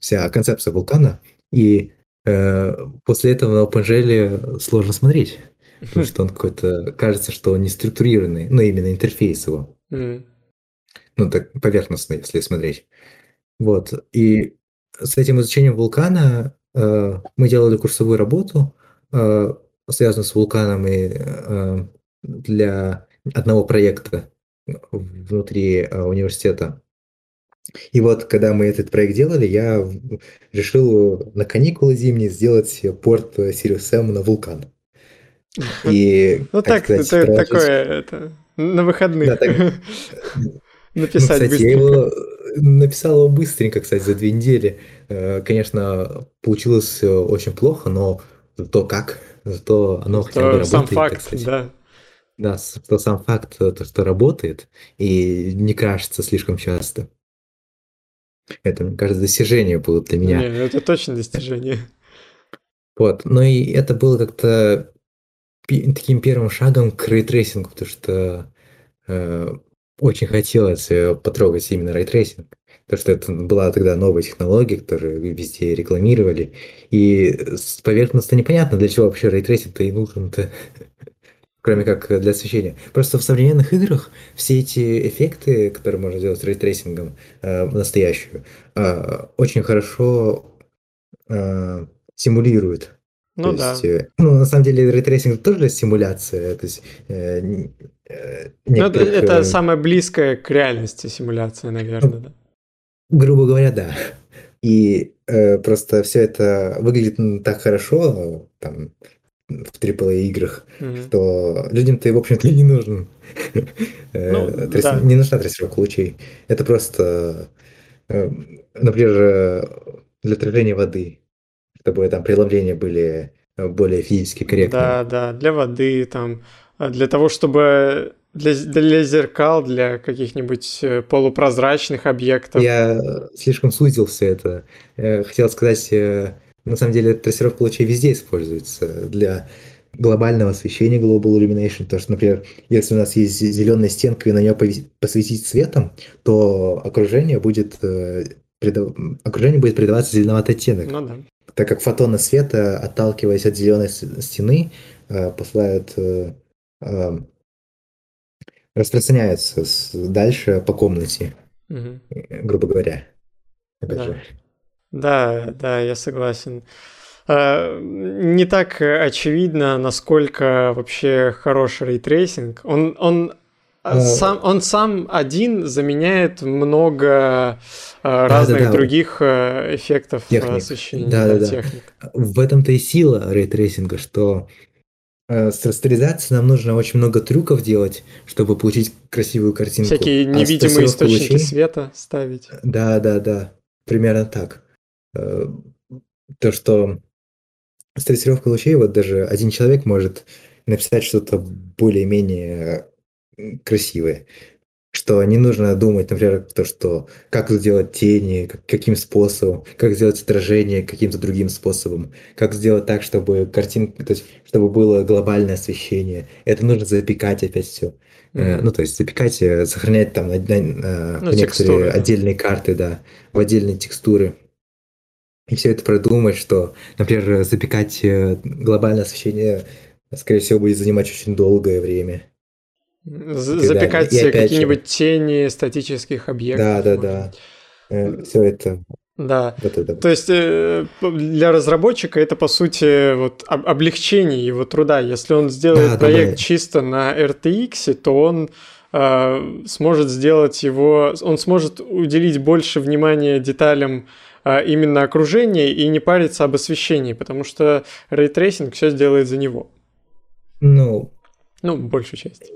вся концепция вулкана, и э, после этого на OpenGL сложно смотреть, потому что он какой-то, кажется, что он не структурированный, ну, именно интерфейс его.
Мгм.
Ну, так поверхностно, если смотреть. Вот, и с этим изучением вулкана э, мы делали курсовую работу, э, связанную с вулканом и э, для одного проекта внутри э, университета. И вот, когда мы этот проект делали, я решил на каникулы зимние сделать порт Sirius M на вулкан. И,
Ну
так
так,
сказать,
это такое, это, на выходных
Да, так- Ну,
написать
кстати, я
быстренько.
его э, написал его быстренько, кстати, за две недели. Э, Конечно, получилось очень плохо, но зато как, зато оно хотя бы
То сам
работает, так
факт, да.
Да, что сам факт, то, что работает, и не крашится слишком часто. Это, мне кажется, достижение было для меня.
Не, это точно достижение.
Вот, ну и это было как-то таким первым шагом к рейтрейсингу, потому что э, очень хотелось э, потрогать именно рейтрейсинг, потому что это была тогда новая технология, которую везде рекламировали, и с поверхностно непонятно, для чего вообще рейтрейсинг-то и нужен-то, кроме как для освещения. Просто в современных играх все эти эффекты, которые можно сделать с рейтрейсингом э, настоящую, э, очень хорошо э, симулируют
Ну
то
да.
есть, э, ну, на самом деле, рейтрейсинг тоже симуляция, то есть э,
Ну, это,
некоторых,
это
э,
самая близкая к реальности симуляция, наверное, да.
грубо говоря, да. И э, просто все это выглядит так хорошо там в AAA играх,
Мгм.
что людям-то, в общем-то, и не нужен. э,
Ну,
тряс-
да.
Не нужна трассировка лучей. Это просто, э, например, э, для отражения воды, чтобы там преломления были более физически корректными.
Да, да, для воды, там, для того, чтобы для, для зеркал, для каких-нибудь э, полупрозрачных объектов.
Я слишком сузился это. Э, Хотел сказать, э, на самом деле трассировка лучей везде используется для глобального освещения Global Illumination. Потому что, например, если у нас есть зеленая стенка и на нее посветить светом, то окружение будет, придав- окружение будет придаваться зеленоватый оттенок.
Ну да.
Так как фотоны света, отталкиваясь от зеленой стены, посылают э, э, распространяются с- дальше по комнате, э, грубо говоря. Опять
Да.
же.
Да, да, я согласен. А, Не так э, очевидно, насколько вообще хорош рейтрейсинг. Он, он, А. сам, он сам один заменяет много разных
да-да.
других э, эффектов э,
Техник.
освещения,
Да-да-да.
да, техник.
В этом-то и сила рейтрейсинга, что э, с растеризацией нам нужно очень много трюков делать, чтобы получить красивую картинку.
Всякие
А
невидимые
трассировкой
источники
лучей-
света ставить.
Да, да, да. Примерно так. Э, То, что с трассировкой лучей вот даже один человек может написать что-то более-менее м, красивое. Что не нужно думать, например, то, что как сделать тени, как- каким способом, как сделать отражение каким-то другим способом, как сделать так, чтобы картинка, то есть, чтобы было глобальное освещение. Это нужно запекать опять все.
Мгм.
Ну, то есть запекать, э, сохранять там на- на- э,
Ну,
некоторые
текстуры, да.
отдельные карты, да, в отдельные текстуры. И все это продумать, что, например, запекать э, глобальное освещение, скорее всего, будет занимать очень долгое время.
Запекать какие-нибудь тени статических объектов.
Да, да, да.
быть.
все это,
Да.
вот это.
То есть э, для разработчика это по сути вот об- облегчение его труда. Если он сделает
Да, да,
проект
да.
чисто на RTX, то он э, сможет сделать его, он сможет уделить больше внимания деталям э, именно окружения и не париться об освещении, потому что рейтрейсинг все сделает за него.
Ну,
Ну, большую часть.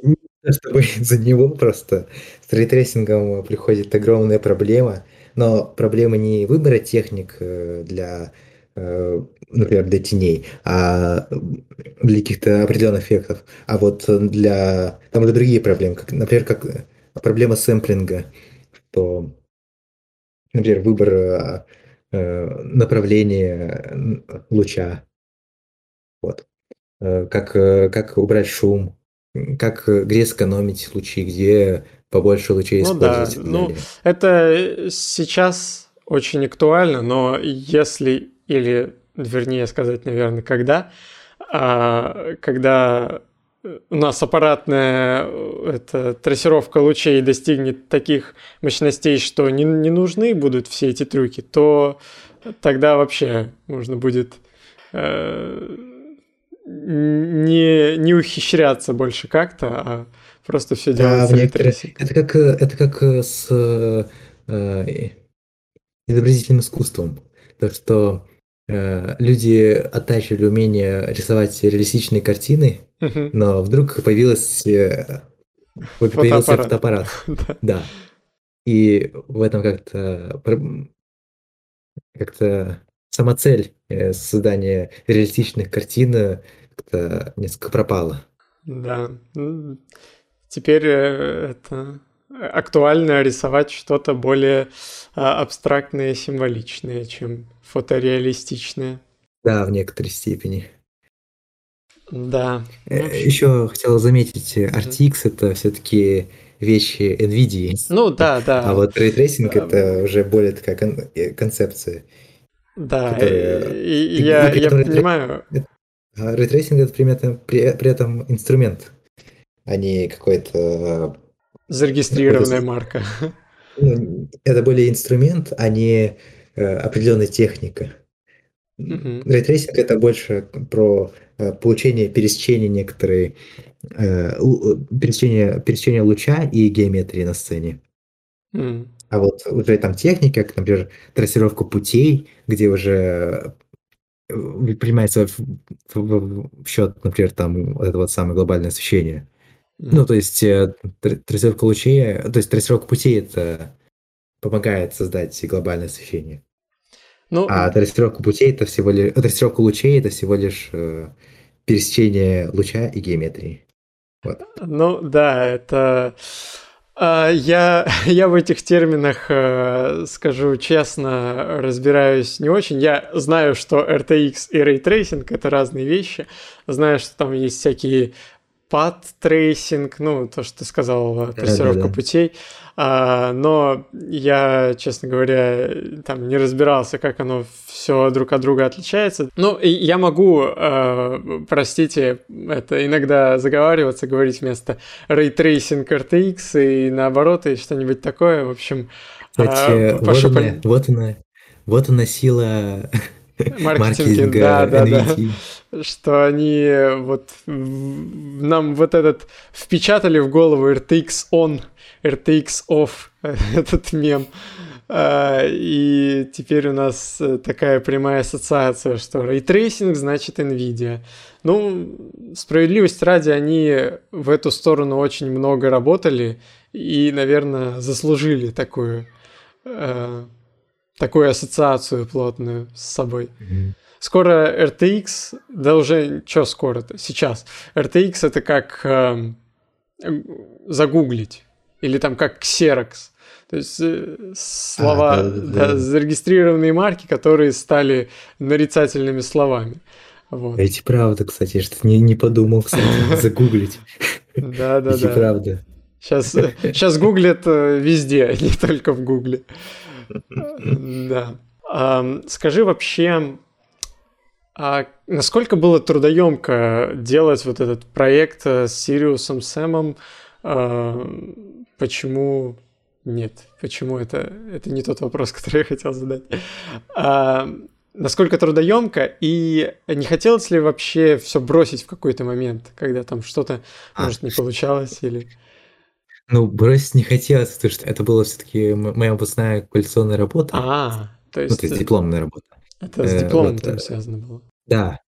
чтобы за него просто с рейтрейсингом приходит огромная проблема, но проблема не выбора техник э, для, э, например, для теней, а для каких-то определенных эффектов, а вот для там уже другие проблемы, как, например, как проблема сэмплинга, что, например, выбор э, направления луча, вот, как, как убрать шум, как, э, где сэкономить лучи, где побольше лучей
ну,
использовать.
Да. Ну, это сейчас очень актуально, но если, или вернее сказать, наверное, когда, а, когда у нас аппаратная это, трассировка лучей достигнет таких мощностей, что не, не нужны будут все эти трюки, то тогда вообще можно будет э, не, не ухищряться больше как-то, а просто все делать.
Да, некоторые... Это как, это как с э, изобразительным искусством. То, что э, люди оттачивали умение рисовать реалистичные картины, угу. но вдруг появилась, э, появился фотоаппарат. да. да. И в этом как-то как-то сама цель э, создания реалистичных картин э, как-то несколько пропала.
Да. Теперь э, это актуально рисовать что-то более а, абстрактное символичное, чем фотореалистичное.
Да, в некоторой степени.
Да.
Ну, Еще хотел заметить, RTX это все-таки вещи NVIDIA.
Ну да, да.
А вот рейтрейсинг это уже более такая кон- концепция.
Да, которая, и, и, я, я понимаю.
Рейтрейсинг это при этом, при, при этом инструмент, а не какой-то...
Зарегистрированная марка.
Ну, это более инструмент, а не э, определенная техника. Mm-hmm. Рейтрейсинг это больше про э, получение пересечения некоторой э, пересечения, пересечения луча и геометрии на сцене. Mm. А вот уже там техника, как, например, трассировка путей, где уже принимается в, в, в счет, например, там вот это вот самое глобальное освещение. Ну, то есть трассировка лучей, то есть трассировка путей это помогает создать глобальное освещение. Ну, а трассировка путей это всего лишь трассировка лучей это всего лишь э, пересечение луча и геометрии.
Вот. Ну да, это я, я в этих терминах, э, скажу честно, разбираюсь не очень. Я знаю, что RTX и Ray Tracing — это разные вещи. Знаю, что там есть всякие path tracing, ну, то, что ты сказал, трассировка да, да, да. путей. А, но я, честно говоря, там не разбирался, как оно все друг от друга отличается. Ну, я могу, э, простите, это иногда заговариваться, говорить вместо Ray Tracing RTX и наоборот, и что-нибудь такое. В общем,
Кстати, э, вот, она, вот она, вот она сила
маркетинга, да, да, да, что они вот нам вот этот впечатали в голову RTX on, RTX off, этот мем. А, и теперь у нас э, такая прямая ассоциация, что рейтрейсинг значит NVIDIA. Ну, справедливости ради, они в эту сторону очень много работали и, наверное, заслужили такую э, такую ассоциацию плотную с собой. Mm-hmm. Скоро RTX, да уже что скоро-то, сейчас. RTX это как э, загуглить, или там как Xerox. То есть э, слова, а, да, да, да. зарегистрированные марки, которые стали нарицательными словами.
Вот. Эти правда, кстати, что не, не подумал, кстати, загуглить.
Да, да,
да. Эти правда.
Сейчас, сейчас гуглят э, везде, не только в гугле. Да. Скажи вообще, а насколько было трудоемко делать вот этот проект с Сириусом Сэмом? А, почему нет? Почему это, это не тот вопрос, который я хотел задать? А, насколько трудоемко и не хотелось ли вообще все бросить в какой-то момент, когда там что-то, а, может, не получалось или...
Ну, бросить не хотелось, потому что это была все-таки моя выпускная квалификационная работа.
А,
то есть... Ну, то есть дипломная работа.
Это с э, дипломом там э, связано было.
Да.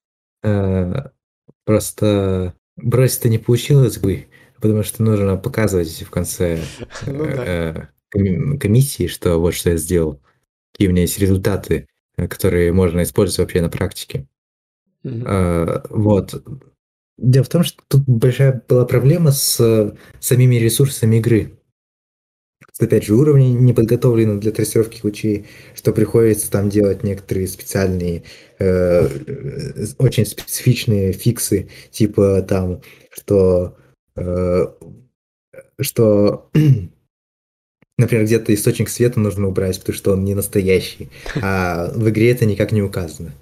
Э, просто бросить-то не получилось бы, потому что нужно показывать в конце ну комиссии, что вот что я сделал, какие у меня есть результаты, которые можно использовать вообще на практике. Вот. Дело в том, что тут большая была проблема с самими ресурсами игры. Опять же, уровни не подготовлены для трассировки лучей, что приходится там делать некоторые специальные, э, очень специфичные фиксы, типа там, что э, что например, где-то источник света нужно убрать, потому что он не настоящий, а в игре это никак не указано.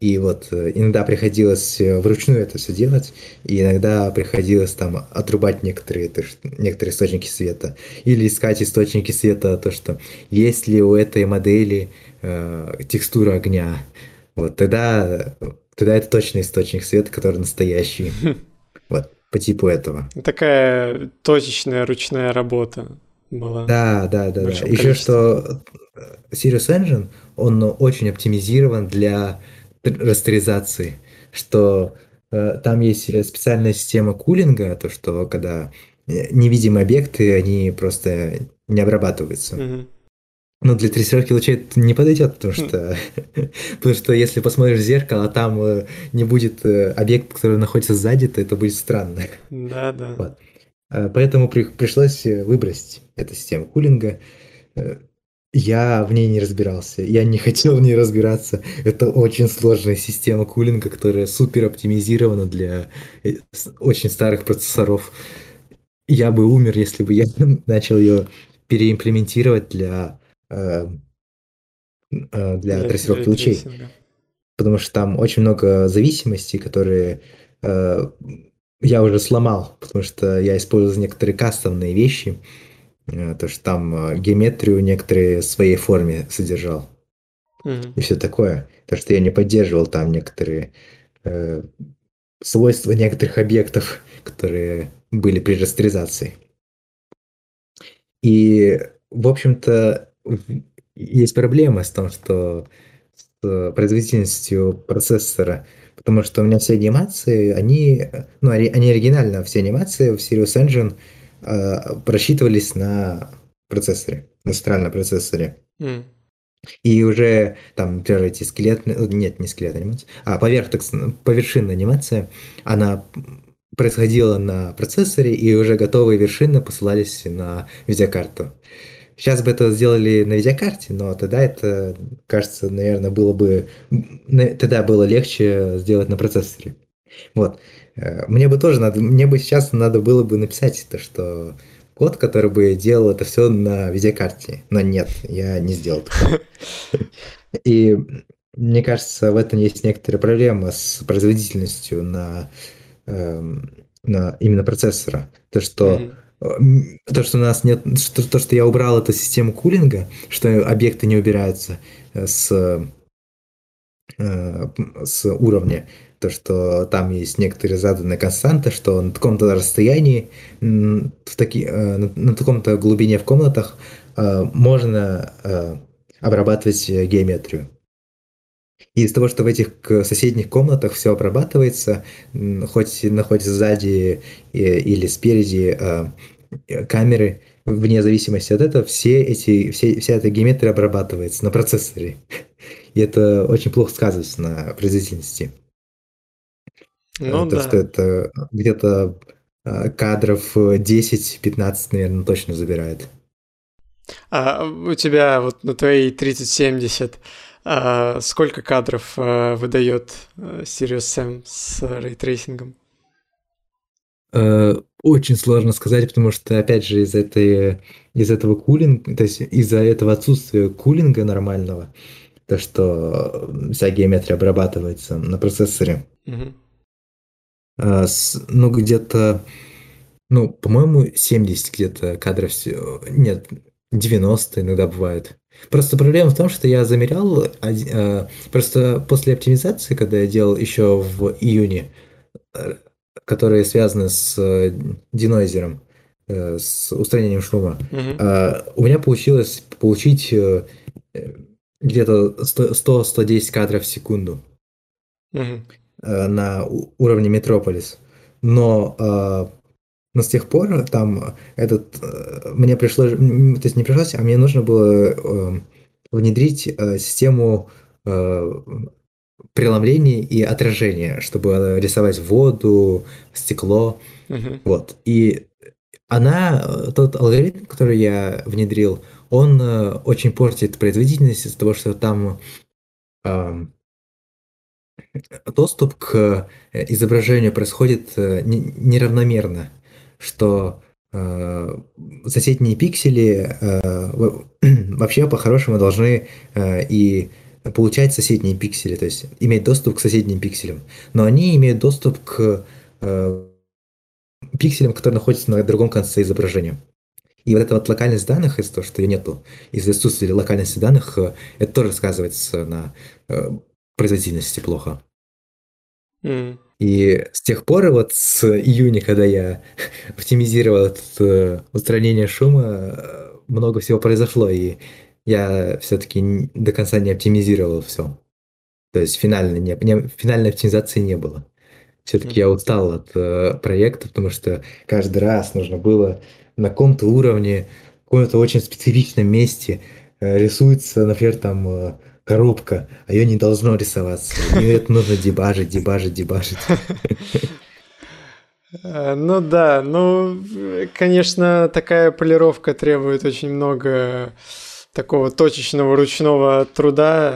И вот э, иногда приходилось э, вручную это все делать, и иногда приходилось там отрубать некоторые, то, что, некоторые источники света. Или искать источники света, то что есть ли у этой модели э, текстура огня. Вот тогда, тогда это точно источник света, который настоящий. Вот, по типу этого.
Такая точечная ручная работа была.
Да, да, да. да. Еще что э, Sirius Engine, он очень оптимизирован для растеризации, что э, там есть специальная система кулинга, то что когда э, невидимые объекты, они просто не обрабатываются. Но для трассировки лучей это не подойдет, потому что, потому что если посмотришь в зеркало, а там э, не будет э, объект, который находится сзади, то это будет странно.
Да, да.
Вот. Э, Поэтому при- пришлось э, выбросить эту систему кулинга. Я в ней не разбирался, я не хотел в ней разбираться. Это очень сложная система кулинга, которая супер оптимизирована для э, очень старых процессоров. Я бы умер, если бы я начал ее переимплементировать для, э, э, для трассировки лучей потому что там очень много зависимостей, которые э, я уже сломал, потому что я использовал некоторые кастомные вещи, то что там э, геометрию некоторые в своей форме содержал
Мгм.
и все такое. То, что я не поддерживал там некоторые э, свойства некоторых объектов, которые были при растеризации. И, в общем-то, есть проблема с том, что с э, производительностью процессора, потому что у меня все анимации, они, ну, они оригинально, все анимации в Sirius Engine э, просчитывались на процессоре, на центральном процессоре.
М.
И уже там, например, эти скелетные, э, нет, не скелет анимация, а поверхностная, повершинная анимация, она происходила на процессоре, и уже готовые вершины посылались на видеокарту. Сейчас бы это сделали на видеокарте, но тогда это, кажется, наверное, было бы... Тогда было легче сделать на процессоре. Вот. Э, Мне бы тоже надо... Мне бы сейчас надо было бы написать то, что код, который бы делал это все на видеокарте. Но нет, я не сделал такого. И мне кажется, в этом есть некоторая проблема с производительностью на, эм, на именно процессора. То, что. М, То, что у нас нет, что, то, что я убрал эту систему кулинга, что объекты не убираются э, с, э, с уровня, то, что там есть некоторые заданные константы, что на таком-то расстоянии, в таки, э, на, таком-то глубине в комнатах э, можно э, обрабатывать геометрию. И из того, что в этих соседних комнатах все обрабатывается, хоть находится сзади или спереди камеры, вне зависимости от этого, все эти, все, вся эта геометрия обрабатывается на процессоре. И это очень плохо сказывается на производительности.
Ну
Э, То,
да.
что это где-то э, кадров э, 10-15, наверное, точно забирает.
А у тебя вот на твоей 3070 а, сколько кадров а, выдает Serious Sam с рейтрейсингом?
Э, Очень сложно сказать, потому что, опять же, из этой, из этого кулинга, то есть из-за этого отсутствия кулинга нормального, то, что э, вся геометрия обрабатывается на процессоре,
Мгм.
Э, ну, где-то, ну, по-моему, 70 где-то кадров, нет, 90 иногда бывает. Просто проблема в том, что я замерял, э, просто после оптимизации, когда я делал еще в июне, э, которые связаны с денойзером, э, с устранением шума, а, у меня получилось получить где-то 100-110 кадров в секунду
Мгм.
Э, на уровне Метрополис. Но, э, но с тех пор там этот э, мне пришлось, то есть не пришлось, а мне нужно было внедрить систему преломления и отражения, чтобы рисовать воду, стекло.
Мгм.
Вот. И она, тот алгоритм, который я внедрил, он очень портит производительность из-за того, что там ам, доступ к э, изображению происходит э, не- неравномерно, что э, соседние пиксели вообще по-хорошему должны и получать соседние пиксели, то есть иметь доступ к соседним пикселям. Но они имеют доступ к пикселям, которые находятся на другом конце изображения. И вот эта вот локальность данных, из-за того, что ее нету, из-за отсутствия локальности данных, это тоже сказывается на производительности плохо. Mm. И с тех пор, вот с июня, когда я оптимизировал это э, устранение шума, много всего произошло, и я все-таки до конца не оптимизировал все. То есть финальной, не, не, финальной оптимизации не было. Все-таки mm-hmm. я устал от э, проекта, потому что каждый раз нужно было на каком-то уровне, в каком-то очень специфичном месте э, рисуется, например, там э, коробка, а ее не должно рисоваться. Ее это нужно дебажить, дебажить, дебажить.
Э, ну да, ну, конечно, такая полировка требует очень много такого точечного ручного труда,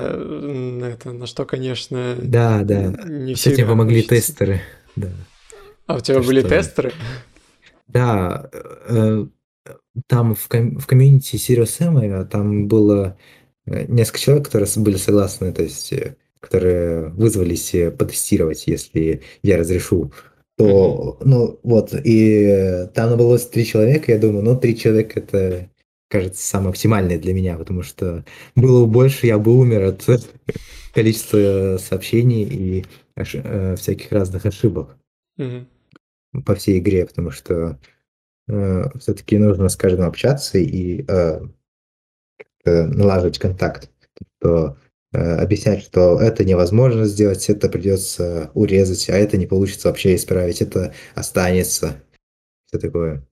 это на что, конечно,
да, да. Не С этим помогли получится. тестеры. Да.
А у тебя То были что... тестеры?
Да, э, там в, ком- в комьюнити Sirius M там было э, несколько человек, которые были согласны, то есть э, которые вызвались потестировать, если я разрешу, то, ну, вот, и там набралось три человека, я думаю, ну, три человека это, кажется, самое оптимальное для меня, потому что было бы больше, я бы умер от количества сообщений и всяких разных ошибок. Mm-hmm по всей игре, потому что э, все-таки нужно с каждым общаться и э, налаживать контакт. То, э, объяснять, что это невозможно сделать, это придется урезать, а это не получится вообще исправить, это останется. Все такое.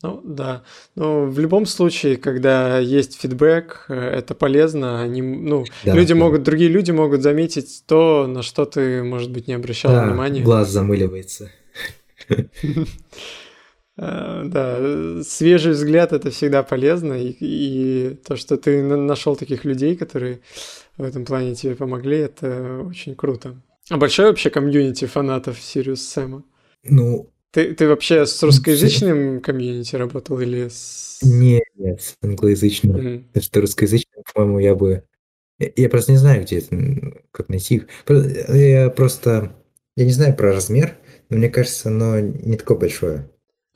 Ну да, но в любом случае, когда есть фидбэк, э, это полезно. Они, ну, да, люди да. могут, другие люди могут заметить то, на что ты, может быть, не обращал да, внимания.
Глаз замыливается.
Э, да, свежий взгляд это всегда полезно, и, и то, что ты нашел таких людей, которые в этом плане тебе помогли, это очень круто. А большой вообще комьюнити фанатов Serious Sam'а?
Ну,
ты, ты вообще с русскоязычным комьюнити работал или с...
Нет, нет, с англоязычным. Mm-hmm. Потому что русскоязычным, по-моему, я бы... Я просто не знаю, где это, как найти их. Я просто... Я не знаю про размер, но мне кажется, оно не такое большое.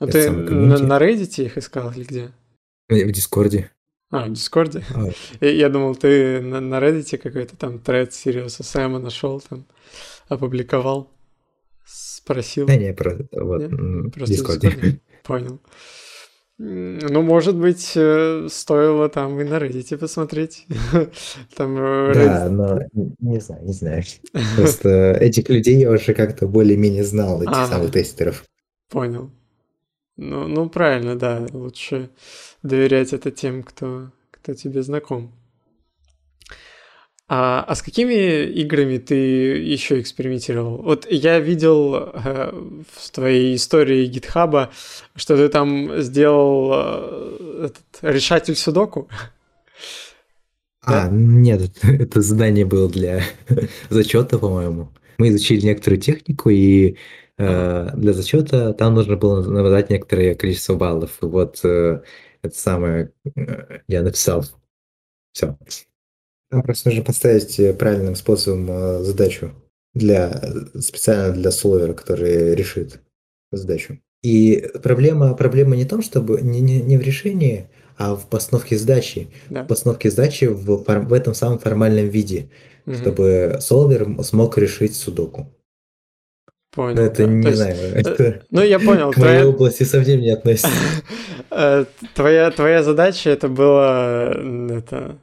А ты на, на Reddit их искал или где?
В Дискорде.
А, в Дискорде? А. Я, думал, ты на, на Reddit какой-то там тред Serious Sam'а нашел, там, опубликовал, спросил.
Не, не, про, вот, Нет? Просто Дискорде. Дискорде.
Понял. Ну, может быть, э, стоило там и на Reddit посмотреть.
Там э, Reddit... Да, но не знаю, не знаю. Просто этих людей я уже как-то более-менее знал, этих а, самых тестеров.
Понял. Ну, ну, правильно, да. Лучше доверять это тем, кто, кто тебе знаком. А, а с какими играми ты еще экспериментировал? Вот я видел э, в твоей истории гитхаба, что ты там сделал э, этот решатель судоку.
А, да? нет, это задание было для зачета, по-моему. Мы изучили некоторую технику, и для зачета там нужно было набрать некоторое количество баллов. И вот э, это самое э, я написал. Все. Там просто нужно поставить э, правильным способом э, задачу для, специально для солвера, который решит задачу. И проблема, проблема не в том, чтобы не, не, не в решении, а в постановке задачи. Да. В постановке задачи в, в этом самом формальном виде, угу. чтобы солвер смог решить судоку.
Понял.
Но это, да. не То знаю, есть, это
ну, я понял,
к твоя... моей области совсем не относится.
твоя, твоя задача это было это,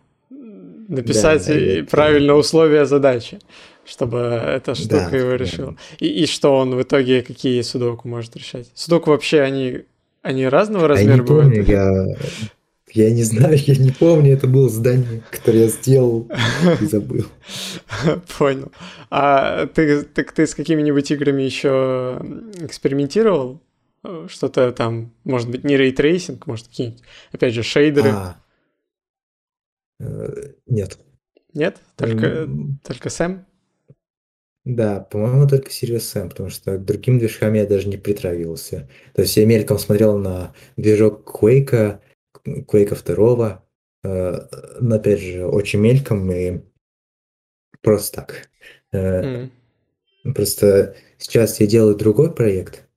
написать да, и правильно условия задачи, чтобы эта штука да, его решила. Да. И, и что он в итоге, какие судоку может решать? Судоку вообще, они, они разного размера
а я не бывают? Помню, я, я не знаю, я не помню, это было здание, которое я сделал и забыл.
Понял. А ты, так ты с какими-нибудь играми еще экспериментировал? Что-то там, может быть, не рейтрейсинг, может, какие-нибудь, опять же, шейдеры? А,
Э, нет.
Нет? Только, только Сэм?
Да, по-моему, только Serious Sam, потому что к другим движкам я даже не притрагивался. То есть я мельком смотрел на движок Quake, Quake 2, э, но опять же, очень мельком и просто так. Mm. Просто сейчас я делаю другой проект,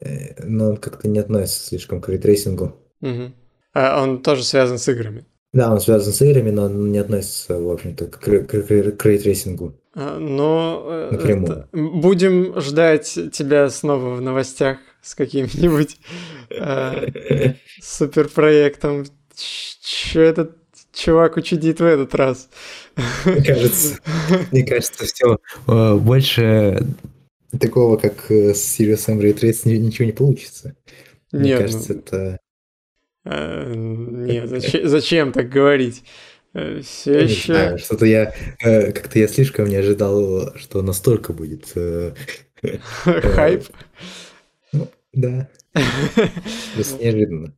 э, но он как-то не относится слишком к рейтрейсингу.
Mm-hmm. А он тоже связан с играми?
Да, он связан с играми, но он не относится, в общем-то, к, к, к, к рейтрейсингу.
А, но это, будем ждать тебя снова в новостях с каким-нибудь э, суперпроектом. Что этот чувак учудит в этот раз?
Мне кажется, мне кажется, все э, больше такого, как с Serious Sam Ray Trace, ничего не получится. Мне Нет, кажется, ну... это
Э, нет, зачем, зачем так говорить?
Э, Все еще... Не знаю, что-то я э, как-то я слишком не ожидал, что настолько будет.
Хайп?
Да. Просто неожиданно.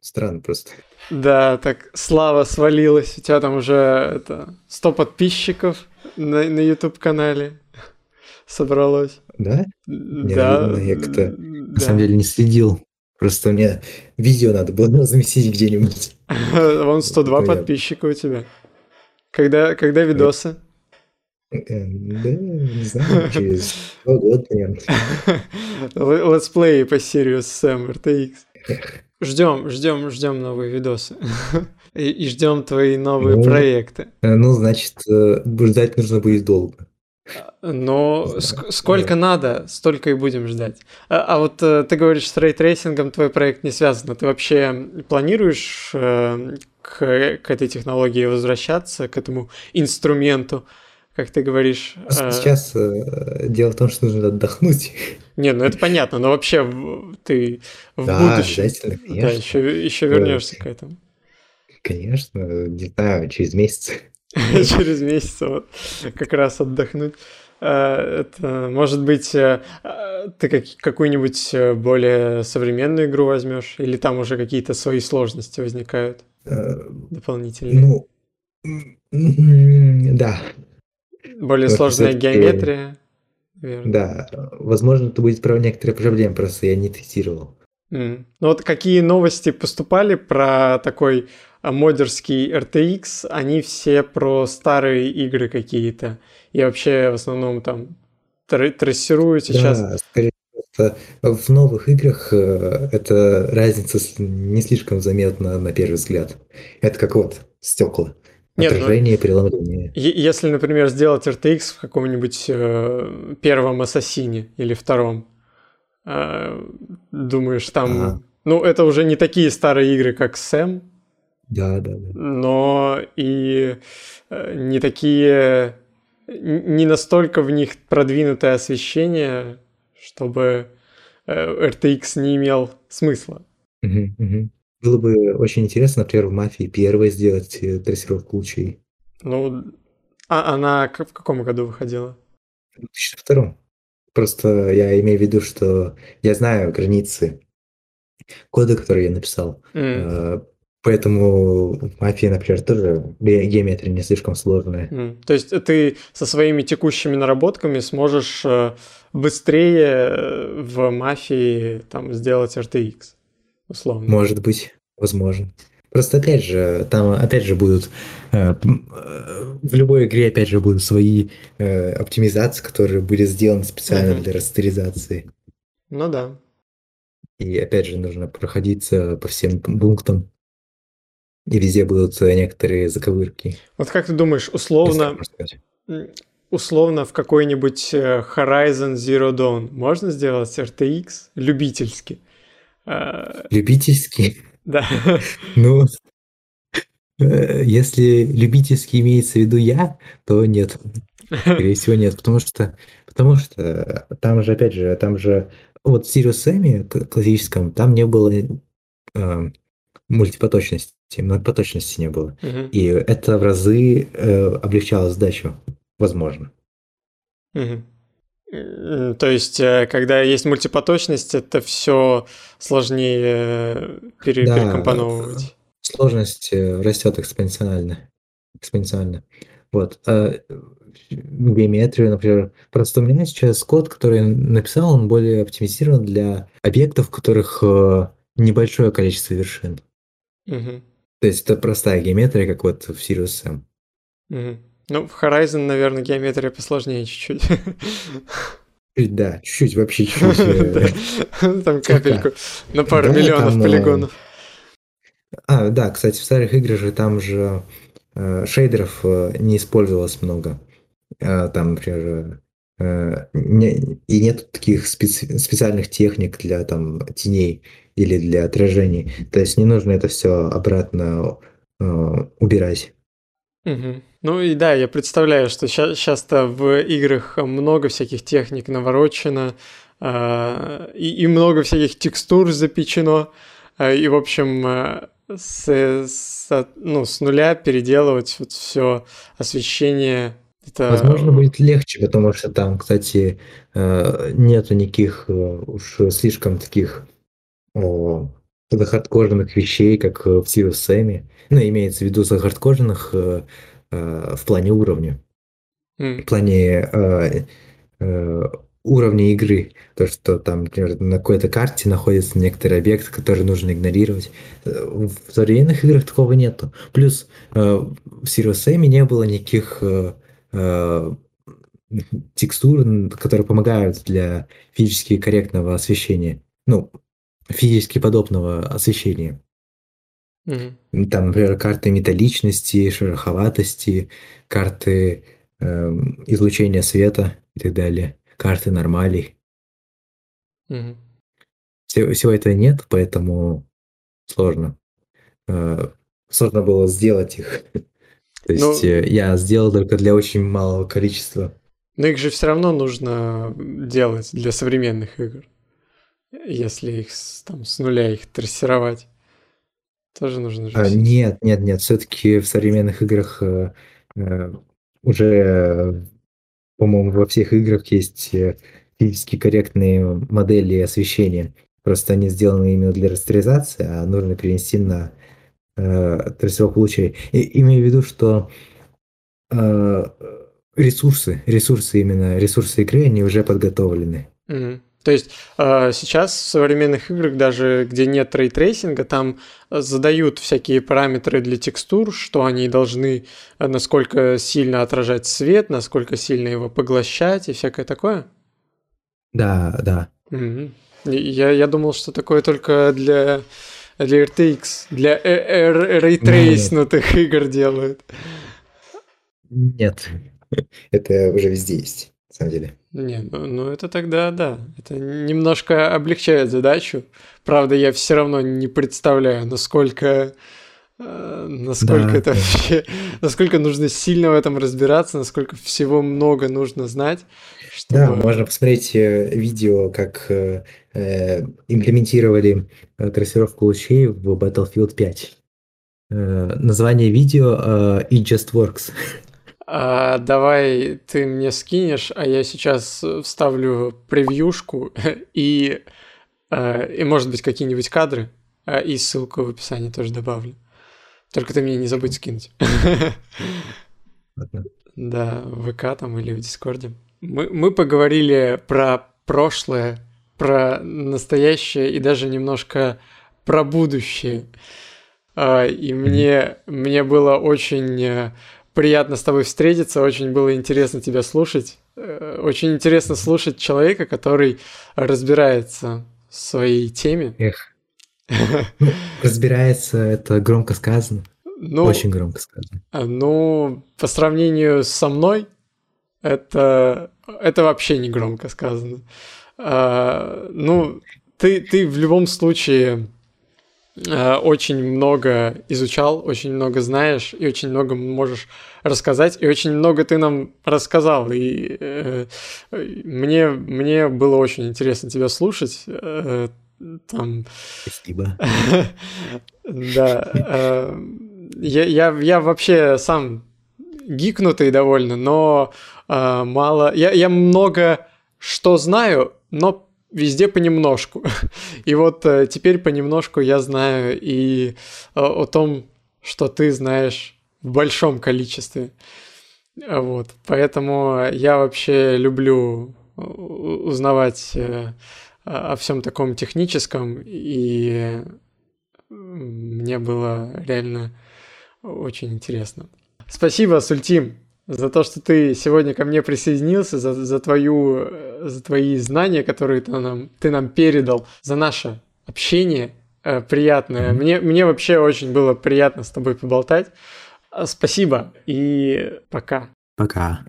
Странно просто.
Да, так слава свалилась. У тебя там уже это 100 подписчиков на, на YouTube-канале собралось.
Да? Неожиданно. Да. Я как-то да. на самом деле не следил. Просто мне видео надо было разместить где-нибудь.
Вон 102 подписчика у тебя. Когда, когда видосы?
Э, да, не знаю, через два года примерно.
Летсплей по Serious Sam RTX. Ждем, ждем, ждем новые видосы. И, и ждем твои новые ну, проекты.
Э, ну, значит, э, ждать нужно будет долго.
Но ск- сколько да. надо, столько и будем ждать. А, а вот э, ты говоришь, с рейтрейсингом твой проект не связан. Ты вообще планируешь э, к, к этой технологии возвращаться, к этому инструменту, как ты говоришь?
Э... Сейчас э, дело в том, что нужно отдохнуть.
Не, ну это понятно, но вообще ты в
да,
будущем
конечно.
Да, еще, еще вернешься к этому.
Конечно, не знаю, через месяц.
через месяц вот как раз отдохнуть. Э, это, может быть, э, ты как, какую-нибудь более современную игру возьмешь, или там уже какие-то свои сложности возникают дополнительные?
Ну, да.
Более вот сложная геометрия.
Верно. Да, возможно, это будет про некоторые проблемы, просто я не тестировал.
Mm. Ну вот какие новости поступали про такой модерский RTX, они все про старые игры какие-то. И вообще в основном там трассируют сейчас.
Да, скорее в новых играх э, эта разница не слишком заметна на первый взгляд. Это как вот стекла. Нет, ну, Отражение, ну, преломление.
Если, например, сделать RTX в каком-нибудь э, первом Ассасине или втором, э, думаешь, там... Ага. Ну, это уже не такие старые игры, как Сэм,
да, да, да.
Но и э, не такие, не настолько в них продвинутое освещение, чтобы э, RTX не имел смысла.
Угу, угу. Было бы очень интересно, например, в «Мафии» первой сделать э, трассировку лучей.
Ну, а она в каком году выходила?
В 2002. Просто я имею в виду, что я знаю границы кода, который я написал. Mm. Поэтому в мафии, например, тоже геометрия не слишком сложная.
Mm. То есть ты со своими текущими наработками сможешь э, быстрее э, в мафии там сделать RTX, условно.
Может быть, возможно. Просто опять же, там опять же будут э, в любой игре опять же будут свои оптимизации, которые были сделаны специально mm-hmm. для растеризации.
Ну да.
И опять же нужно проходиться по всем пунктам. И везде будут некоторые заковырки.
Вот как ты думаешь, условно, условно в какой-нибудь э, Horizon Zero Dawn можно сделать RTX любительски?
А, любительский?
Да.
Ну, э, если любительский имеется в виду я, то нет. Скорее всего, нет, потому что, потому что там же, опять же, там же, вот в Sirius Sam классическом, там не было э, мультипоточности многопоточности не было. Угу. И это в разы э, облегчало задачу, возможно.
Угу. То есть, э, когда есть мультипоточность, это все сложнее э, пере- да, перекомпоновывать.
Сложность э, растет экспоненциально. Экспоненциально. Вот. А геометрию, например. Просто у меня сейчас код, который я написал, он более оптимизирован для объектов, в которых э, небольшое количество вершин.
Мгм.
То есть это простая геометрия, как вот в Sirius M.
Мгм. Ну, в Horizon, наверное, геометрия посложнее чуть-чуть.
Чуть, Да, чуть-чуть, вообще чуть-чуть. э.
Там капельку на пару миллионов
э,
полигонов.
А, да, кстати, в старых играх же там же э, шейдеров не использовалось много. Там, например, не- и нет таких специ- специальных техник для там теней или для отражений. То есть не нужно это все обратно э, убирать.
Мгм. Ну и да, я представляю, что часто в играх много всяких техник наворочено, а, и, и много всяких текстур запечено, а, и, в общем, а, с, с- ну, с нуля переделывать вот все освещение. Это...
Возможно, будет легче, потому что там, кстати, э, нету никаких э, уж слишком таких о, захардкоженных вещей, как э, в Sirius Sam. Ну, имеется в виду захардкоженных э, э, в плане уровня,
М,
в плане э, э, уровня игры. То, что там, например, на какой-то карте находится некоторый объект, который нужно игнорировать. Э, В современных играх такого нету. Плюс э, в Sirius Sam не было никаких э, э, текстур, которые помогают для физически корректного освещения. Ну, физически подобного освещения.
Мгм.
Там, например, карты металличности, шероховатости, карты эм, излучения света и так далее, карты нормалей.
Мгм.
Всего, всего этого нет, поэтому сложно. Э, сложно было сделать их. То
Ну-
есть э, я сделал только для очень малого количества.
Но их же все равно нужно делать для современных игр. Если их там с нуля их трассировать. Тоже нужно же
А, нет, нет, нет, все-таки в современных играх э, э, уже, по-моему, во всех играх есть э, физически корректные модели освещения. Просто они сделаны именно для растеризации, а нужно перенести на э, трассировку лучей. И, имею в виду, что э, ресурсы, ресурсы именно, ресурсы игры, они уже подготовлены.
Мгм. То есть э, сейчас в современных играх, даже где нет рейтрейсинга, там э, задают всякие параметры для текстур, что они должны э, насколько сильно отражать свет, насколько сильно его поглощать и всякое такое.
Да, да.
И Я, я думал, что такое только для, для RTX, для рейтрейснутых игр делают.
Нет, это уже везде есть, на самом деле.
Не, ну, это тогда да. Это немножко облегчает задачу. Правда, я все равно не представляю, насколько э, насколько
Да,
это
да.
вообще, насколько нужно сильно в этом разбираться, насколько всего много нужно знать,
Да,
чтобы...
можно посмотреть э, видео, как э, э, имплементировали трассировку лучей в Battlefield 5. Э, название видео э, It Just Works.
А, давай ты мне скинешь, а я сейчас вставлю превьюшку и, э, и может быть, какие-нибудь кадры, а, и ссылку в описании тоже добавлю. Только ты мне не забудь скинуть. Да, в ВК там или в Дискорде. Мы, мы поговорили про прошлое, про настоящее и даже немножко про будущее. А, И мне, мне было очень э, приятно с тобой встретиться, очень было интересно тебя слушать. Э, Очень интересно слушать человека, который разбирается в своей теме.
Эх. Разбирается, это громко сказано.
Ну,
Очень громко сказано.
Ну, по сравнению со мной, это, это вообще не громко сказано. А, ну, ты, ты в любом случае очень много изучал, очень много знаешь и очень много можешь рассказать, и очень много ты нам рассказал. И э, мне, мне было очень интересно тебя слушать. Э, там,
Спасибо.
да. э, Я, я, я вообще сам гикнутый довольно, но э, мало... Я, я много что знаю, но везде понемножку. И вот э, теперь понемножку я знаю и э, о том, что ты знаешь в большом количестве. Вот, поэтому я вообще люблю узнавать э, о всем таком техническом, и мне было реально очень интересно. Спасибо, Сультим, за то, что ты сегодня ко мне присоединился, за, за, твою, за твои знания, которые ты нам, ты нам передал, за наше общение э, приятное. Мне, мне вообще очень было приятно с тобой поболтать. Спасибо и пока.
Пока.